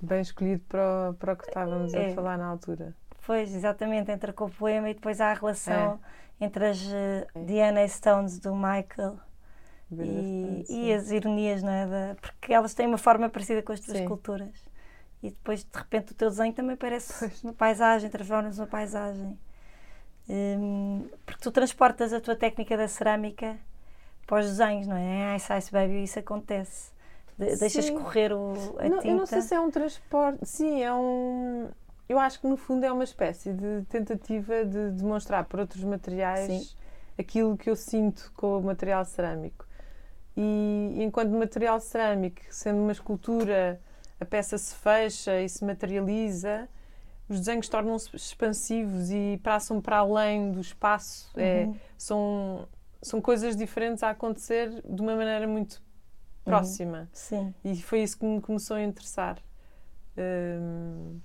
bem escolhido para o, para o que estávamos é. a falar na altura. Pois, exatamente, entra com o poema e depois há a relação é. entre as uh, é. DNA Stones do Michael e, e, as ironias, não é? Da, porque elas têm uma forma parecida com as tuas esculturas. E depois, de repente, o teu desenho também parece pois. uma paisagem, transformas uma paisagem. Um, porque tu transportas a tua técnica da cerâmica para os desenhos, não é? Em Ice Ice Baby isso acontece. De, deixas correr o, a não, tinta. Eu não sei se é um transporte. Sim, é um. Eu acho que no fundo é uma espécie de tentativa de demonstrar por outros materiais Sim. aquilo que eu sinto com o material cerâmico. E, enquanto material cerâmico, sendo uma escultura, a peça se fecha e se materializa, os desenhos tornam-se expansivos e passam para além do espaço. É, uhum. É, são, são coisas diferentes a acontecer de uma maneira muito uhum. próxima. Uhum. Sim. E foi isso que me começou a interessar. Um,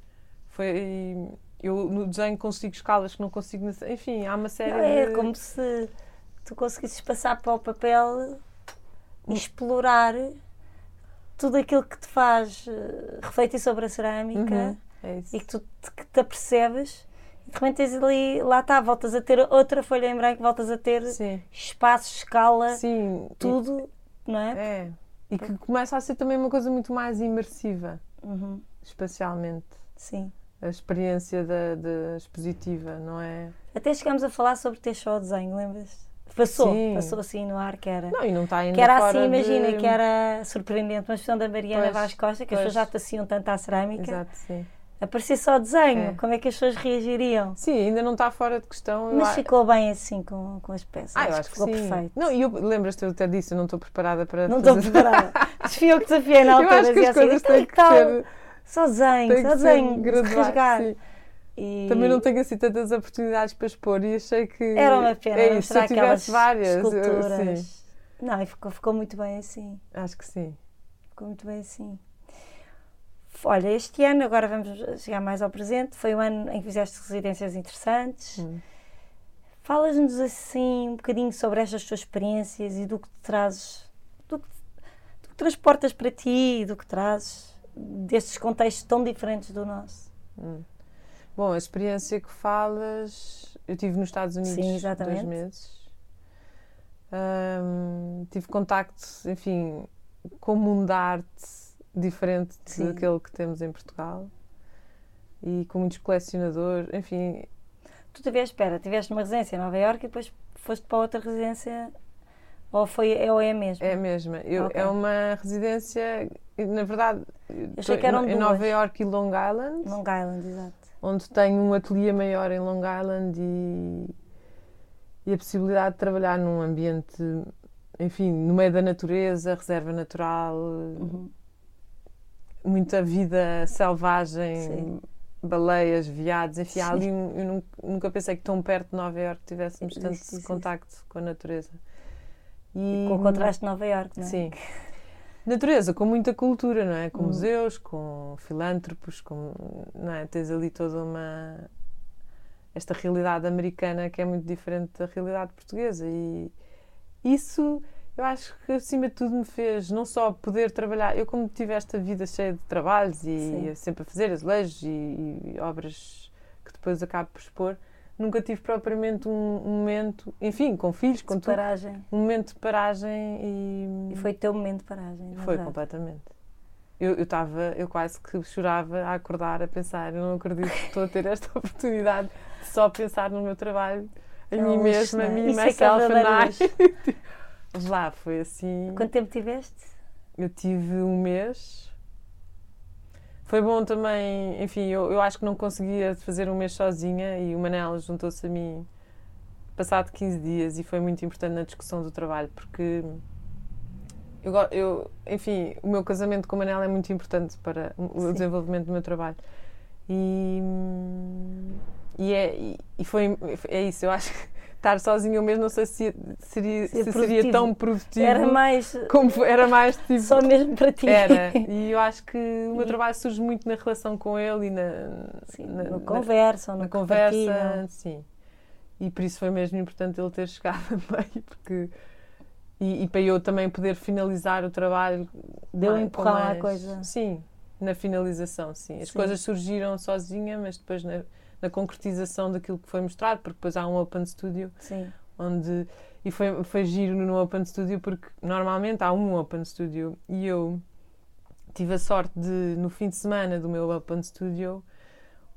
foi eu no desenho consigo escalas que não consigo enfim há uma série não, é de... como se tu conseguisses passar para o papel explorar tudo aquilo que te faz uh, refletir sobre a cerâmica uhum, é e que tu te, que te apercebes e de repente tens ali, lá está, voltas a ter outra folha em branco, voltas a ter Sim. espaço, escala, Sim. tudo, e, não é? É. E que começa a ser também uma coisa muito mais imersiva, uhum. espacialmente. Sim. A experiência da, da expositiva, não é? Até chegamos a falar sobre ter só o desenho, lembras? Passou, Sim. passou assim no ar que era. Não, e não está ainda Que era assim, de... imagina, que era surpreendente. Uma expressão da Mariana pois, Vaz Costa, que pois. as pessoas já taciam tanto à cerâmica. Exato, sim. Aparecer só desenho, é. como é que as pessoas reagiriam? Sim, ainda não está fora de questão. Mas ficou bem assim com, com as peças. Ah, eu acho, acho que ficou sim. perfeito. Não, e eu lembras-te, eu até disse, eu não estou preparada para. Não estou preparada. Eu que desafiei na altura. Eu acho que as coisas assim, têm que ser Só desenho, só desenho, graduar. E Também não tenho assim tantas oportunidades para expor e achei que. Era uma pena É isso, se mostrar eu tivesse várias. eu- esculturas. sim, Não, e ficou, ficou muito bem assim. acho que sim. Ficou muito bem assim. Olha, este ano, agora vamos chegar mais ao presente, foi o ano em que fizeste residências interessantes. Hum. Falas-nos assim um bocadinho sobre estas tuas experiências e do que te trazes, do que, do que transportas para ti e do que trazes destes contextos tão diferentes do nosso. Bom, a experiência que falas, eu tive nos Estados Unidos Sim, exatamente. dois meses. Ahm, tive contacto, enfim, com um mundo da arte diferente Sim. daquele que temos em Portugal e com muitos colecionadores, enfim, Tu tiveste, espera, tiveste numa residência em Nova Iorque e depois foste para outra residência ou, foi, é- ou é a mesma? é a mesma. Eu- Ok. É uma residência, na verdade, eu achei que eram em duas. Nova Iorque e Long Island. Long Island, exato. Onde tenho um ateliê maior em Long Island e, e a possibilidade de trabalhar num ambiente, enfim, no meio da natureza, reserva natural, Uhum. muita vida selvagem, Sim. baleias, veados, enfim, Sim. ali eu nun- nunca pensei que tão perto de Nova Iorque tivéssemos tanto isso. contacto com a natureza. E, Com o contraste de Nova Iorque, não é? Sim. Natureza, com muita cultura, não é? Com Hum. museus, com filântropos, com, não é? Tens ali toda uma. esta realidade americana que é muito diferente da realidade portuguesa. E isso eu acho que acima de tudo me fez não só poder trabalhar. Eu, como tive esta vida cheia de trabalhos e Sim. sempre a fazer azulejos e, e obras que depois acabo por expor, nunca tive propriamente um, momento, enfim, com filhos, com De tudo, paragem. um momento de paragem e. E foi o teu momento de paragem. Foi verdade. completamente. Eu eu estava, eu quase que chorava a acordar, a pensar, eu não acredito que estou a ter esta oportunidade de só pensar no meu trabalho, em É mim mesma, a mim, myself and I. Lá, foi assim. Quanto tempo tiveste? Eu tive um mês. Foi bom também, enfim, eu, eu acho que não conseguia fazer um mês sozinha e o Manel juntou-se a mim passado 15 dias e foi muito importante na discussão do trabalho porque eu, eu enfim, o meu casamento com o Manel é muito importante para o Sim. desenvolvimento do meu trabalho e, e, é, e foi, é isso, eu acho que estar sozinha eu mesmo não sei se seria, Ser se seria tão produtivo Era mais como era mais tipo só mesmo para ti. era, e eu acho que o meu trabalho surge muito na relação com ele e na, Sim, na, na- conversa, na no conversa, sim. E por isso foi mesmo importante ele ter chegado a meio, porque. E, e para eu também poder finalizar o trabalho. Deu mais- à mais- coisa. Sim, na finalização, sim. As Sim. coisas surgiram sozinha, mas depois na, na concretização daquilo que foi mostrado, porque depois há um Open Studio Sim, onde e foi, foi giro no Open Studio porque normalmente há um Open Studio e eu tive a sorte de no fim de semana do meu Open Studio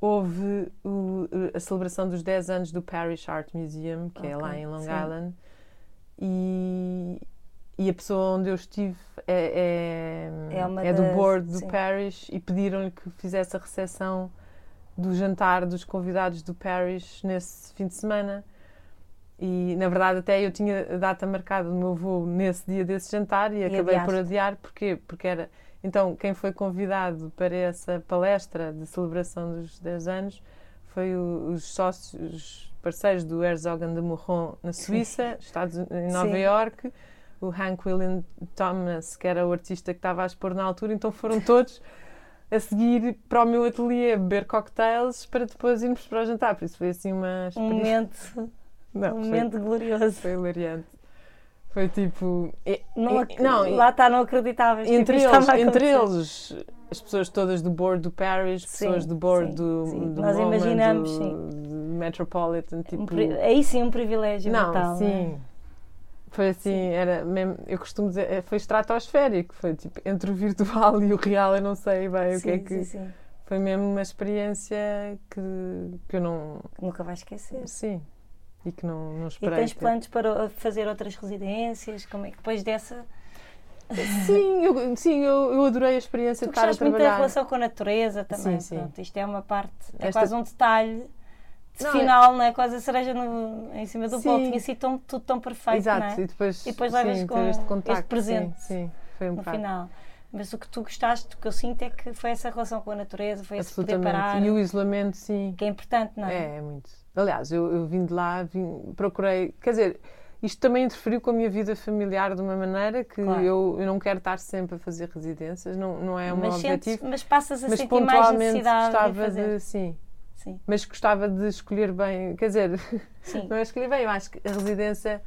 houve o- a celebração dos 10 anos do Parish Art Museum que é Ok, lá em Long sim. Island e, e a pessoa onde eu estive é, é, É uma do board do sim. Parish e pediram-lhe que fizesse a recepção do jantar dos convidados do Parish nesse fim de semana. E na verdade, até eu tinha a data marcada do meu voo nesse dia desse jantar e, acabei por adiaste. adiar. Porquê? Porque era. Então, quem foi convidado para essa palestra de celebração dos 10 anos foi o- os sócios, os parceiros do Herzog de Morron na Suíça, Estados, em Nova Sim. Iorque, o Hank William Thomas, que era o artista que estava a expor na altura, então foram todos a seguir para o meu ateliê beber cocktails para depois irmos para o jantar. Por isso foi assim uma um experiência. momento, Não, um foi- momento glorioso. foi hilariante. Foi tipo. e- Não, e- não, lá está, não acreditavas. tipo, entre, isto eles, entre eles, as pessoas todas do board do Parish, Sim, pessoas do board sim, do, sim. do Nós MoMA, imaginamos, do, sim. do Metropolitan, Um tipo. pri- Aí sim um privilégio não, brutal. sim. não é? Foi assim, era mesmo, eu costumo dizer, é, foi estratosférico, foi tipo, entre o virtual e o real, eu não sei bem o que é Sim, que. sim, sim. Foi mesmo uma experiência que, que eu não. Que Nunca vais esquecer. Sim. E que não, não E esperei. tens ter. planos para fazer outras residências? Como é que depois dessa Sim, eu, sim eu, eu adorei a experiência Tu de estar a gostaste muito da trabalhar. relação com a natureza também. Sim, sim. Pronto, isto é uma parte, é Esta- quase um detalhe de Não, final, não é? Quase a cereja no- em cima do bolo. Tinha sido tão, tudo tão perfeito, Exato, é? e depois, E depois levas com este este contacto. presente Sim, sim, foi um No final. Mas o que tu gostaste, o que eu sinto é que foi essa relação com a natureza, foi esse poder parar, E o isolamento, sim. que é importante, não é? É, é muito. Aliás, eu, eu vim de lá, vim- procurei. Quer dizer, isto também interferiu com a minha vida familiar de uma maneira que Claro. eu, eu não quero estar sempre a fazer residências, não, não é meu mas, sentes- objetivo. mas passas a Mas sentir mais necessidade de fazer. de. Sim. Sim, Mas gostava de escolher bem. Quer dizer, sim. não é escolher bem, eu acho que a residência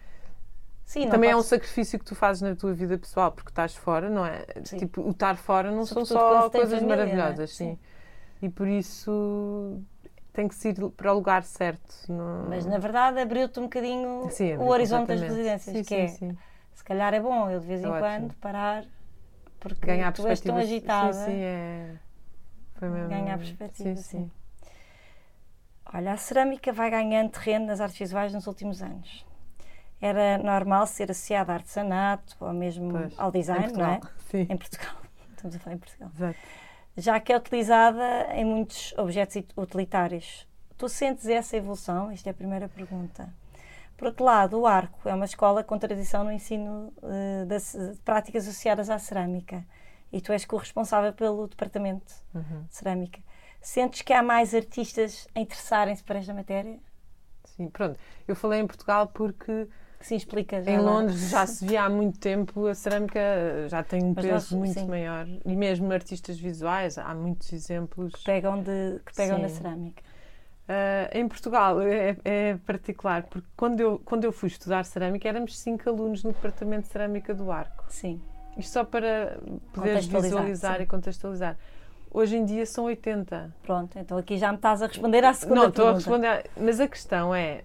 Sim, também é um sacrifício que tu fazes na tua vida pessoal, porque estás fora, não é? Sim. Tipo, o estar fora não Sobretudo são só coisas família, é? maravilhosas, sim. Sim. E por isso tem que ir para o lugar certo. não- Mas na verdade abriu-te um bocadinho Sim, o horizonte das residências, Sim, que é se calhar é bom eu de vez em É quando ótimo. parar porque Ganhar tu és tão agitada. Sim, sim, é. Foi mesmo. Ganhar perspectiva, sim. Olha, a cerâmica vai ganhando terreno nas artes visuais nos últimos anos. Era normal ser associada a artesanato ou mesmo Pois, ao design, não é? Portugal. Sim. Em Portugal. Estamos a falar em Portugal. Exato. Já que é utilizada em muitos objetos it- utilitários. Tu sentes essa evolução? Isto é a primeira pergunta. Por outro lado, o Arco é uma escola com tradição no ensino eh, das- de práticas associadas à cerâmica e tu és corresponsável pelo departamento Uhum. de cerâmica. Sentes que há mais artistas a interessarem-se por esta matéria? Sim, pronto. Eu falei em Portugal porque Sim, explica em agora. Londres já se via há muito tempo, a cerâmica já tem um Mas peso nós- muito sim. maior. E mesmo artistas visuais, há muitos exemplos. pegam, de, que pegam na cerâmica. Ah, em Portugal é, é particular, porque quando eu, quando eu fui estudar cerâmica, éramos cinco alunos no departamento de cerâmica do Arco. Sim. Isto só para poderes visualizar sim. e contextualizar. Hoje em dia são 80. Pronto, então aqui já me estás a responder à segunda não, estou a responder. Mas a questão é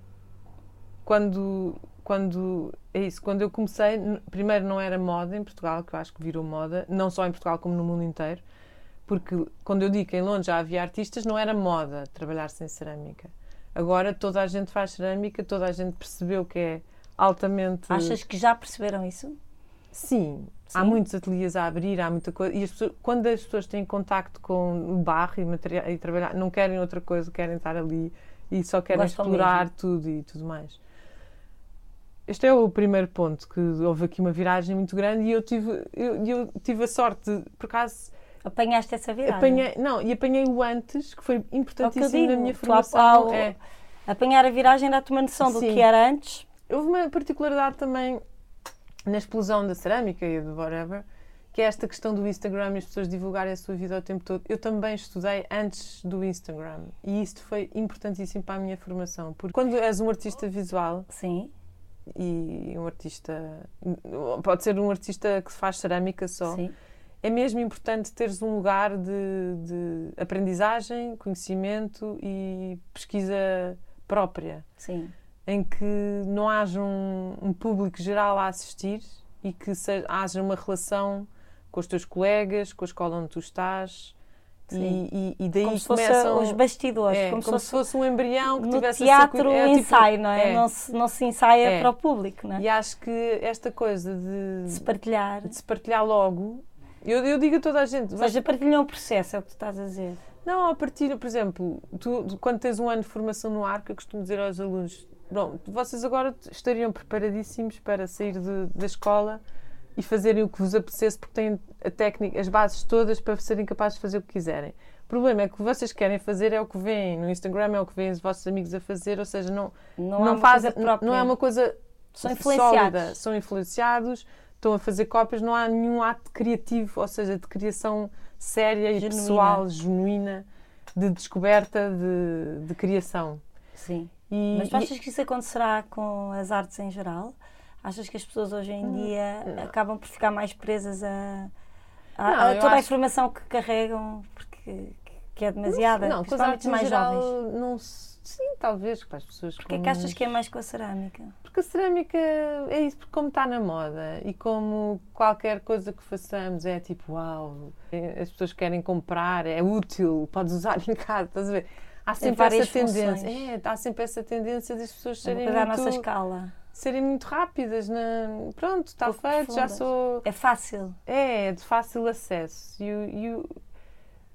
quando, quando é isso, quando eu comecei, primeiro não era moda em Portugal, que eu acho que virou moda, não só em Portugal como no mundo inteiro, porque quando eu digo que em Londres já havia artistas, não era moda trabalhar sem cerâmica. Agora toda a gente faz cerâmica, toda a gente percebeu que é altamente. Achas que já perceberam isso? Sim, há Sim? muitos ateliês a abrir, há muita coisa. E as pessoas- quando as pessoas têm contacto com o barro e, material, e trabalhar, não querem outra coisa, querem estar ali e só querem Gostam explorar mesmo. tudo e tudo mais. Este é o primeiro ponto, que houve aqui uma viragem muito grande e eu tive, eu, eu tive a sorte, de, por acaso, Apanhaste essa viragem? apanhei, não, e apanhei o antes, que foi que importantíssimo digo. na minha formação. ao- É, Apanhar a viragem dá-te uma noção do Sim. que era antes. Houve uma particularidade também na explosão da cerâmica e do whatever, que é esta questão do Instagram e as pessoas divulgarem a sua vida o tempo todo. Eu também estudei antes do Instagram e isto foi importantíssimo para a minha formação, porque quando és um artista visual Sim, e um artista, pode ser um artista que faz cerâmica só, sim. é mesmo importante teres um lugar de, de aprendizagem, conhecimento e pesquisa própria Sim, em que não haja um, um público geral a assistir e que se- haja uma relação com os teus colegas, com a escola onde tu estás e, e, e daí como se fosse começam os bastidores, é, como, como, se fosse um embrião que no tivesse teatro a ser, é, tipo- ensaio, não é? é. Não, se, não se ensaia É. para o público, não é? E acho que esta coisa de, De se partilhar. de se partilhar logo, eu, eu digo a toda a gente, Ou seja, partilham o processo, é o que tu estás a dizer. Não, a partir, por exemplo, tu, quando tens um ano de formação no arco, eu costumo dizer aos alunos: bom, vocês agora estariam preparadíssimos para sair de- da escola e fazerem o que vos apetecesse, porque têm a técnica, as bases todas para serem capazes de fazer o que quiserem. O problema é que o que vocês querem fazer é o que veem no Instagram, é o que veem os vossos amigos a fazer, ou seja, não, Não, não, fazem, própria. não é uma coisa São sólida. influenciados. São influenciados, estão a fazer cópias, não há nenhum ato criativo, ou seja, de criação séria e Genuína. pessoal, genuína, de descoberta, de, de criação. Sim. E, Mas tu achas que isso acontecerá com as artes em geral? Achas que as pessoas hoje em dia acabam por ficar mais presas a, a- Não, a toda a acho- informação que carregam, porque que é demasiada, não, com as artes mais geral, jovens? não se- Sim, talvez, para as pessoas Porquê com que achas que é mais com a cerâmica? Porque a cerâmica é isso, porque como está na moda e como qualquer coisa que façamos é tipo, uau, é- as pessoas querem comprar, é útil, podes usar em casa, estás a ver? Há sempre essa tendência. funções. É, há sempre essa tendência das pessoas É serem coisa à muito, nossa escala. serem muito rápidas. Na... Pronto, está Pouco feito, já profundas. sou. É fácil. É, é de fácil acesso. E,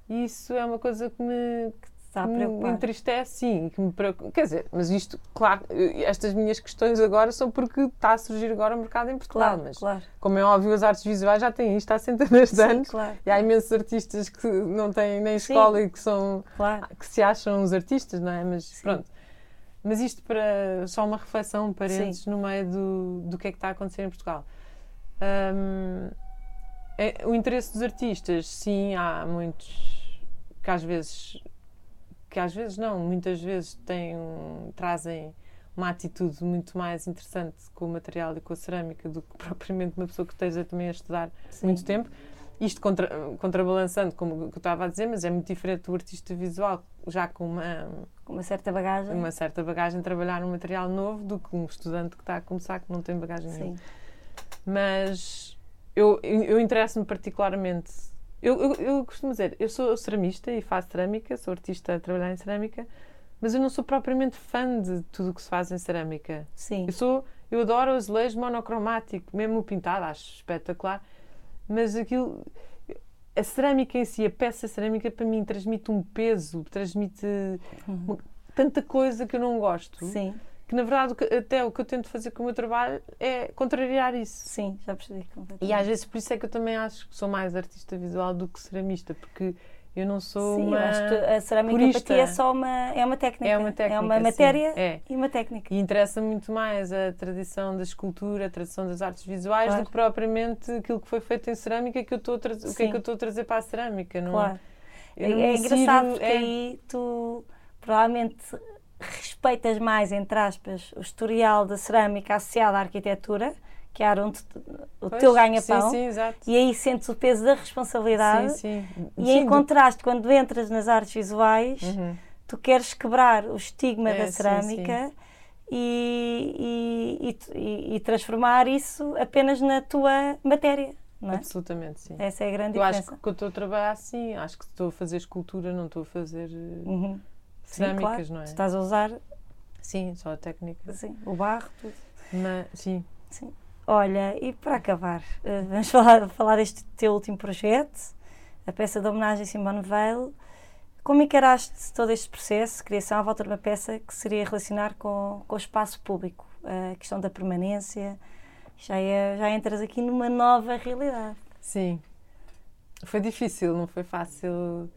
e isso é uma coisa que me. que está a me preocupar. entristece, sim, que me preocupa. Quer dizer, mas isto, claro, estas minhas questões agora são porque está a surgir agora o mercado em Portugal, Claro, mas claro. como é óbvio, as artes visuais já têm isto há centenas de Sim, anos. claro, E há imensos artistas que não têm nem Sim. escola e que são claro. que se acham os artistas, não é? Mas Sim. pronto. Mas isto para só uma reflexão, um parênteses, no meio do, do que é que está a acontecer em Portugal. Hum, é- o interesse dos artistas, sim, há muitos que às vezes que às vezes não, muitas vezes têm, um- trazem uma atitude muito mais interessante com o material e com a cerâmica do que propriamente uma pessoa que esteja também a estudar Sim. muito tempo. Isto contra, contrabalançando, como eu estava a dizer, mas é muito diferente do artista visual, já com uma, Com uma certa bagagem. uma certa bagagem, trabalhar num material novo do que um estudante que está a começar que não tem bagagem nenhuma. Sim. Mas eu, eu, eu interesso-me particularmente. Eu, eu, eu costumo dizer, eu sou ceramista e faço cerâmica, sou artista a trabalhar em cerâmica, mas eu não sou propriamente fã de tudo o que se faz em cerâmica. Sim. Eu sou, eu adoro o azulejo monocromático, mesmo o pintado, acho espetacular. Mas aquilo, a cerâmica em si, a peça cerâmica para mim transmite um peso, transmite uma- tanta coisa que eu não gosto. Uhum. Sim, Que na verdade até o que eu tento fazer com o meu trabalho é contrariar isso. sim, já percebi. E às vezes por isso é que eu também acho que sou mais artista visual do que ceramista, porque eu não sou Sim, uma. eu acho que a cerâmica purista. para ti é só uma, é uma técnica. É uma técnica. É uma sim. matéria É. e uma técnica. E interessa muito mais a tradição da escultura, a tradição das artes visuais, Claro. do que propriamente aquilo que foi feito em cerâmica, que eu estou trazer, o que é que eu estou a trazer para a cerâmica. Não, Claro. É, não é me engraçado porque é- aí tu provavelmente respeitas mais, entre aspas, o historial da cerâmica associado à arquitetura, que era onde tu- o Pois, teu ganha-pão, e aí sentes o peso da responsabilidade. Sim, sim. E Sim, em do- contraste, quando entras nas artes visuais, Uhum. tu queres quebrar o estigma É, da cerâmica E, e, e- e- transformar isso apenas na tua matéria, não é? Absolutamente, sim. Essa é a grande Eu acho diferença. que que eu estou a trabalhar assim, acho que estou a fazer escultura, não estou a fazer eh, Uhum. Sim, cerâmicas, claro. não é? Tu estás a usar Sim, só a técnica. assim, o barro, tudo. Mas, sim. Olha, e para acabar, eh, vamos falar, falar deste teu último projeto, a peça de homenagem a Simone Weil. Como encaraste todo este processo de criação à volta de uma peça que seria relacionar com, com o espaço público, a questão da permanência? Já, é, já entras aqui numa nova realidade. Sim. Foi difícil, não foi fácil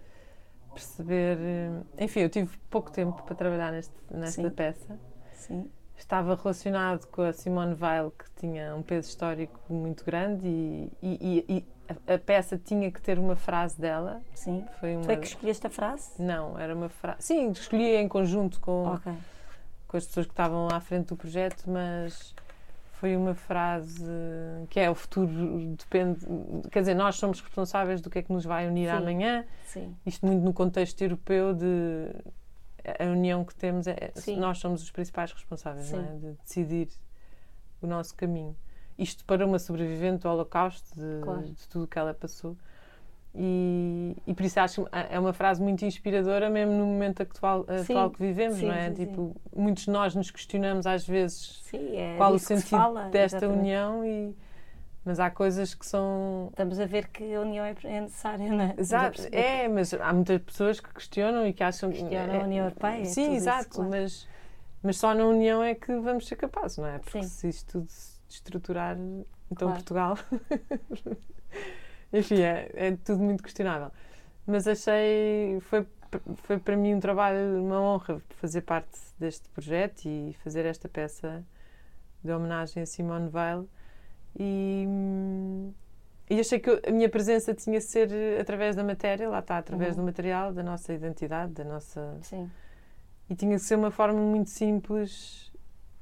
perceber. eh, Enfim, eu tive pouco tempo para trabalhar neste, nesta Sim. peça. Sim, Estava relacionado com a Simone Weil, que tinha um peso histórico muito grande, e, e- e- a, a peça tinha que ter uma frase dela. sim. Foi uma... Tu é que escolheste a frase? Não, era uma frase. Sim, escolhi em conjunto com, Ok. com as pessoas que estavam à frente do projeto, mas foi uma frase que é o futuro depende, quer dizer, nós somos responsáveis do que é que nos vai unir Sim. amanhã, Sim, isto muito no contexto europeu de a união que temos é Sim. nós somos os principais responsáveis, não é? De decidir o nosso caminho. Isto para uma sobrevivente do Holocausto, de, Claro. de tudo o que ela passou. E, e por isso acho que é uma frase muito inspiradora, mesmo no momento atual, atual que vivemos, sim, não é? sim, tipo, muitos de nós nos questionamos às vezes é qual o sentido fala, desta exatamente. união, e, mas há coisas que são. Estamos a ver que a união é é necessária, não é? Exato, é, mas há muitas pessoas que questionam e que acham que. Questionam é- a União Europeia, Sim, tudo isso, exato, claro. mas, mas só na união é que vamos ser capazes, não é? Porque se isto tudo se estruturar, então Claro. Portugal. Enfim, é, é tudo muito questionável. Mas achei. Foi, foi para mim um trabalho, uma honra fazer parte deste projeto e fazer esta peça de homenagem a Simone Weil. E, e achei que a minha presença tinha de ser através da matéria, lá está, através Uhum. do material, da nossa identidade, da nossa. Sim, E tinha que ser uma forma muito simples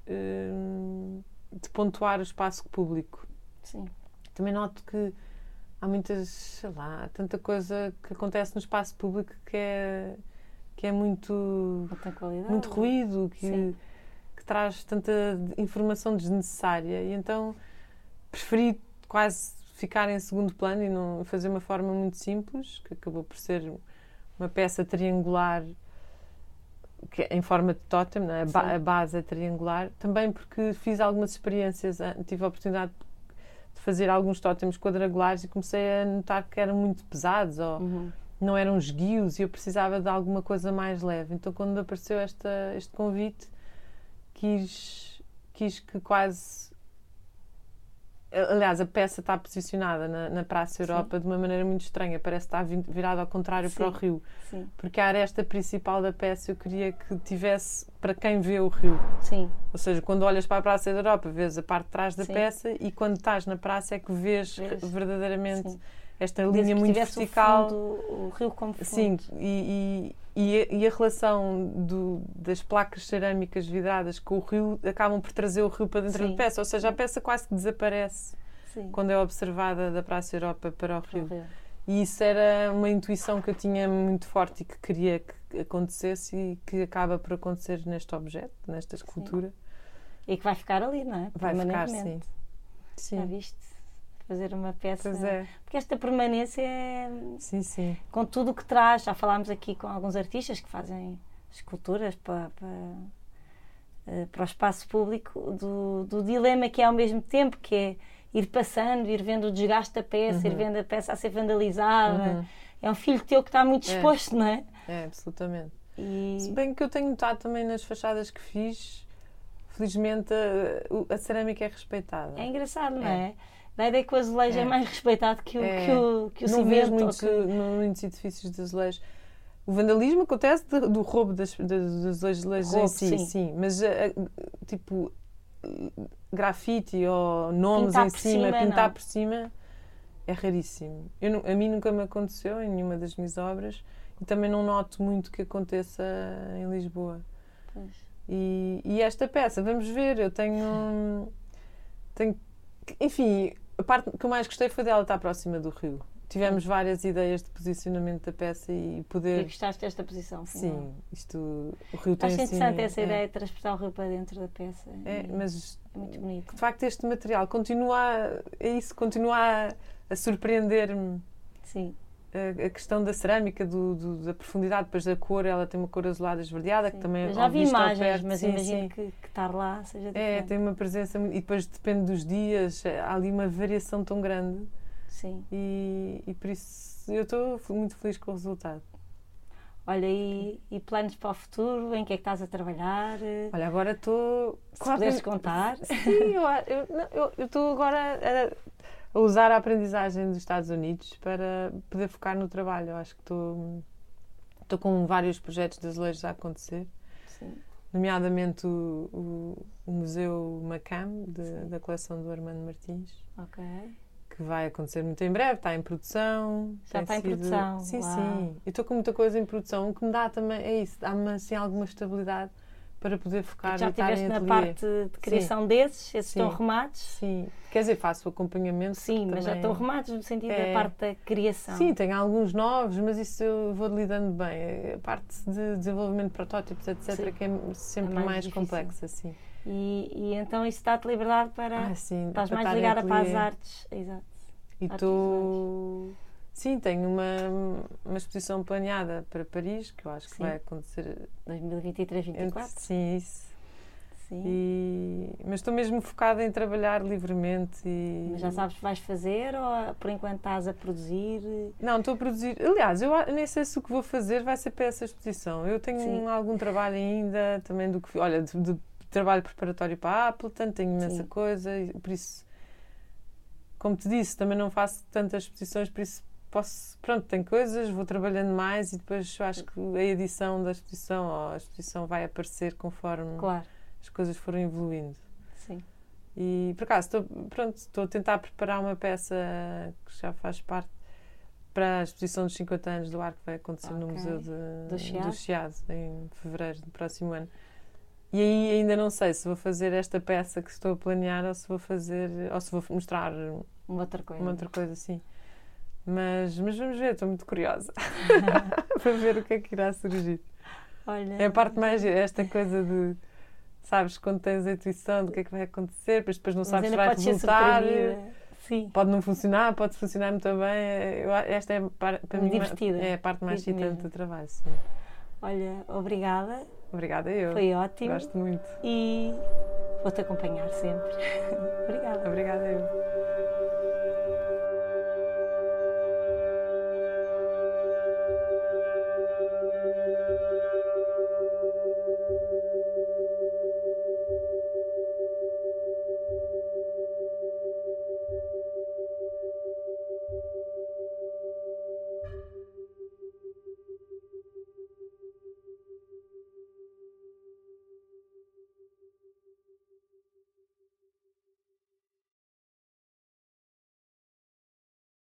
hum, de pontuar o espaço público. sim. Também noto que há muitas, sei lá, tanta coisa que acontece no espaço público que é, que é muito, muito ruído, que, Sim. que traz tanta informação desnecessária. E então preferi quase ficar em segundo plano e não fazer uma forma muito simples, que acabou por ser uma peça triangular que é em forma de totem, não é? a, ba- a base é triangular, também porque fiz algumas experiências, tive a oportunidade de fazer alguns tótems quadrangulares e comecei a notar que eram muito pesados ou, Uhum. não eram esguios e eu precisava de alguma coisa mais leve. Então, quando apareceu esta, este convite, quis, quis que quase. Aliás, a peça está posicionada na, na Praça Europa Sim. de uma maneira muito estranha, parece estar virada ao contrário Sim. para o rio. Sim. Porque a aresta principal da peça eu queria que tivesse para quem vê o rio. Sim. Ou seja, quando olhas para a Praça da Europa, vês a parte de trás da peça e quando estás na praça é que vês, vês. verdadeiramente esta linha muito vertical. O, fundo, o rio como fundo. Sim, e, e, e, a, e a relação do, das placas cerâmicas vidradas com o rio acabam por trazer o rio para dentro Sim. da peça, ou seja, a peça quase que desaparece Sim. quando é observada da Praça Europa para o rio. rio. E isso era uma intuição que eu tinha muito forte e que queria que acontecesse e que acaba por acontecer neste objeto, nesta escultura. Sim. E que vai ficar ali, não é? Vai ficar, sim. sim. Já viste? Fazer uma peça. É. Porque esta permanência é. Sim, sim. Com tudo o que traz. Já falámos aqui com alguns artistas que fazem esculturas para, para, eh, para o espaço público, do, do dilema que é ao mesmo tempo, que é ir passando, ir vendo o desgaste da peça, uhum. ir vendo a peça a ser vandalizada. Uhum. É um filho teu que está muito é. exposto, é. não é? É, absolutamente. E... Se bem que eu tenho notado também nas fachadas que fiz, felizmente a, a cerâmica é respeitada. É engraçado, não é? é? Dá a ideia que o azulejo é, é mais respeitado que o, é. que o, que o não cimento. Não muitos, que... muitos edifícios de azulejo. O vandalismo acontece de, do roubo das, das, dos azulejos roubo, em si, sim. sim. Mas, eh, tipo, grafite ou nomes pintar em cima, cima, pintar não. por cima, é raríssimo. Eu, a mim nunca me aconteceu em nenhuma das minhas obras e também não noto muito que aconteça em Lisboa. E, e, esta peça, vamos ver, eu tenho. tenho enfim, a parte que eu mais gostei foi dela estar próxima do rio. Tivemos várias ideias de posicionamento da peça e poder. E gostaste desta posição? Sim, isto. O rio tem Acho assim, interessante essa é. ideia de transportar o rio para dentro da peça. É, mas. É muito bonito. De facto, este material continua. A, é isso, continua a, a surpreender-me. Sim a, questão da cerâmica, do, do, da profundidade, depois da cor, ela tem uma cor azulada esverdeada, sim. que também Eu já vi imagens, perto, mas sim, imagino sim. Que, que estar lá seja é, diferente. É, tem uma presença, e depois depende dos dias, é, há ali uma variação tão grande. Sim. E, e por isso eu estou muito feliz com o resultado. Olha, e, e, planos para o futuro? Em que é que estás a trabalhar? Olha, agora estou. Se puderes contar. Sim, eu estou agora a usar a aprendizagem dos Estados Unidos para poder focar no trabalho. Eu acho que estou estou com vários projetos azulejos a acontecer. Sim. Nomeadamente o, o, o Museu Macam, de, da coleção do Armando Martins. Ok. Que vai acontecer muito em breve, está em produção. Já está sido... em produção. Sim, Uau. sim. Eu estou com muita coisa em produção, o que me dá também é isso, dá-me assim alguma estabilidade para poder focar Já estiveste na parte de criação sim. desses, esses sim. estão arrumados? Sim, quer dizer, faço o acompanhamento. Sim, mas já estão arrumados no sentido é... da parte da criação. Sim, tenho alguns novos, mas isso eu vou lidando bem. A parte de desenvolvimento de protótipos, etc., sim. que é sempre é mais, mais complexa. Sim. E, e, então isso dá-te liberdade para. Ah, sim, estás mais ligada para as artes. Exato. E estou. Sim, tenho uma, uma exposição planeada para Paris, que eu acho que Sim. vai acontecer. 2023, 2024? Sim, isso. Sim. E, mas estou mesmo focada em trabalhar livremente. E... Mas já sabes que vais fazer ou por enquanto estás a produzir? Não, estou a produzir. Aliás, eu nem sei se o que vou fazer vai ser para essa exposição. Eu tenho Sim. algum trabalho ainda, também do que. Olha, de, de trabalho preparatório para a Apple, portanto tenho imensa Sim. coisa, por isso. Como te disse, também não faço tantas exposições, por isso posso, pronto, tem coisas, vou trabalhando mais e depois acho que a edição da exposição ou a exposição vai aparecer conforme claro. as coisas forem evoluindo. Sim. E por acaso estou, pronto, estou a tentar preparar uma peça que já faz parte para a exposição dos 50 anos do ar que vai acontecer okay. no Museu de, do, Chiado. do Chiado em fevereiro do próximo ano. E aí ainda não sei se vou fazer esta peça que estou a planear ou se vou fazer ou se vou mostrar uma outra coisa. Uma outra coisa, sim. Mas, mas vamos ver, estou muito curiosa para ver o que é que irá surgir. Olha, é a parte mais esta coisa de sabes quando tens a intuição do que é que vai acontecer, mas depois não sabes se vai resultar. Sim. Pode não funcionar, pode funcionar muito bem. Eu, esta é para, para mim divertida. é a parte mais excitante do trabalho. Sim. Olha, obrigada. Obrigada eu. Foi ótimo. Gosto muito. E vou-te acompanhar sempre. obrigada. Obrigada eu.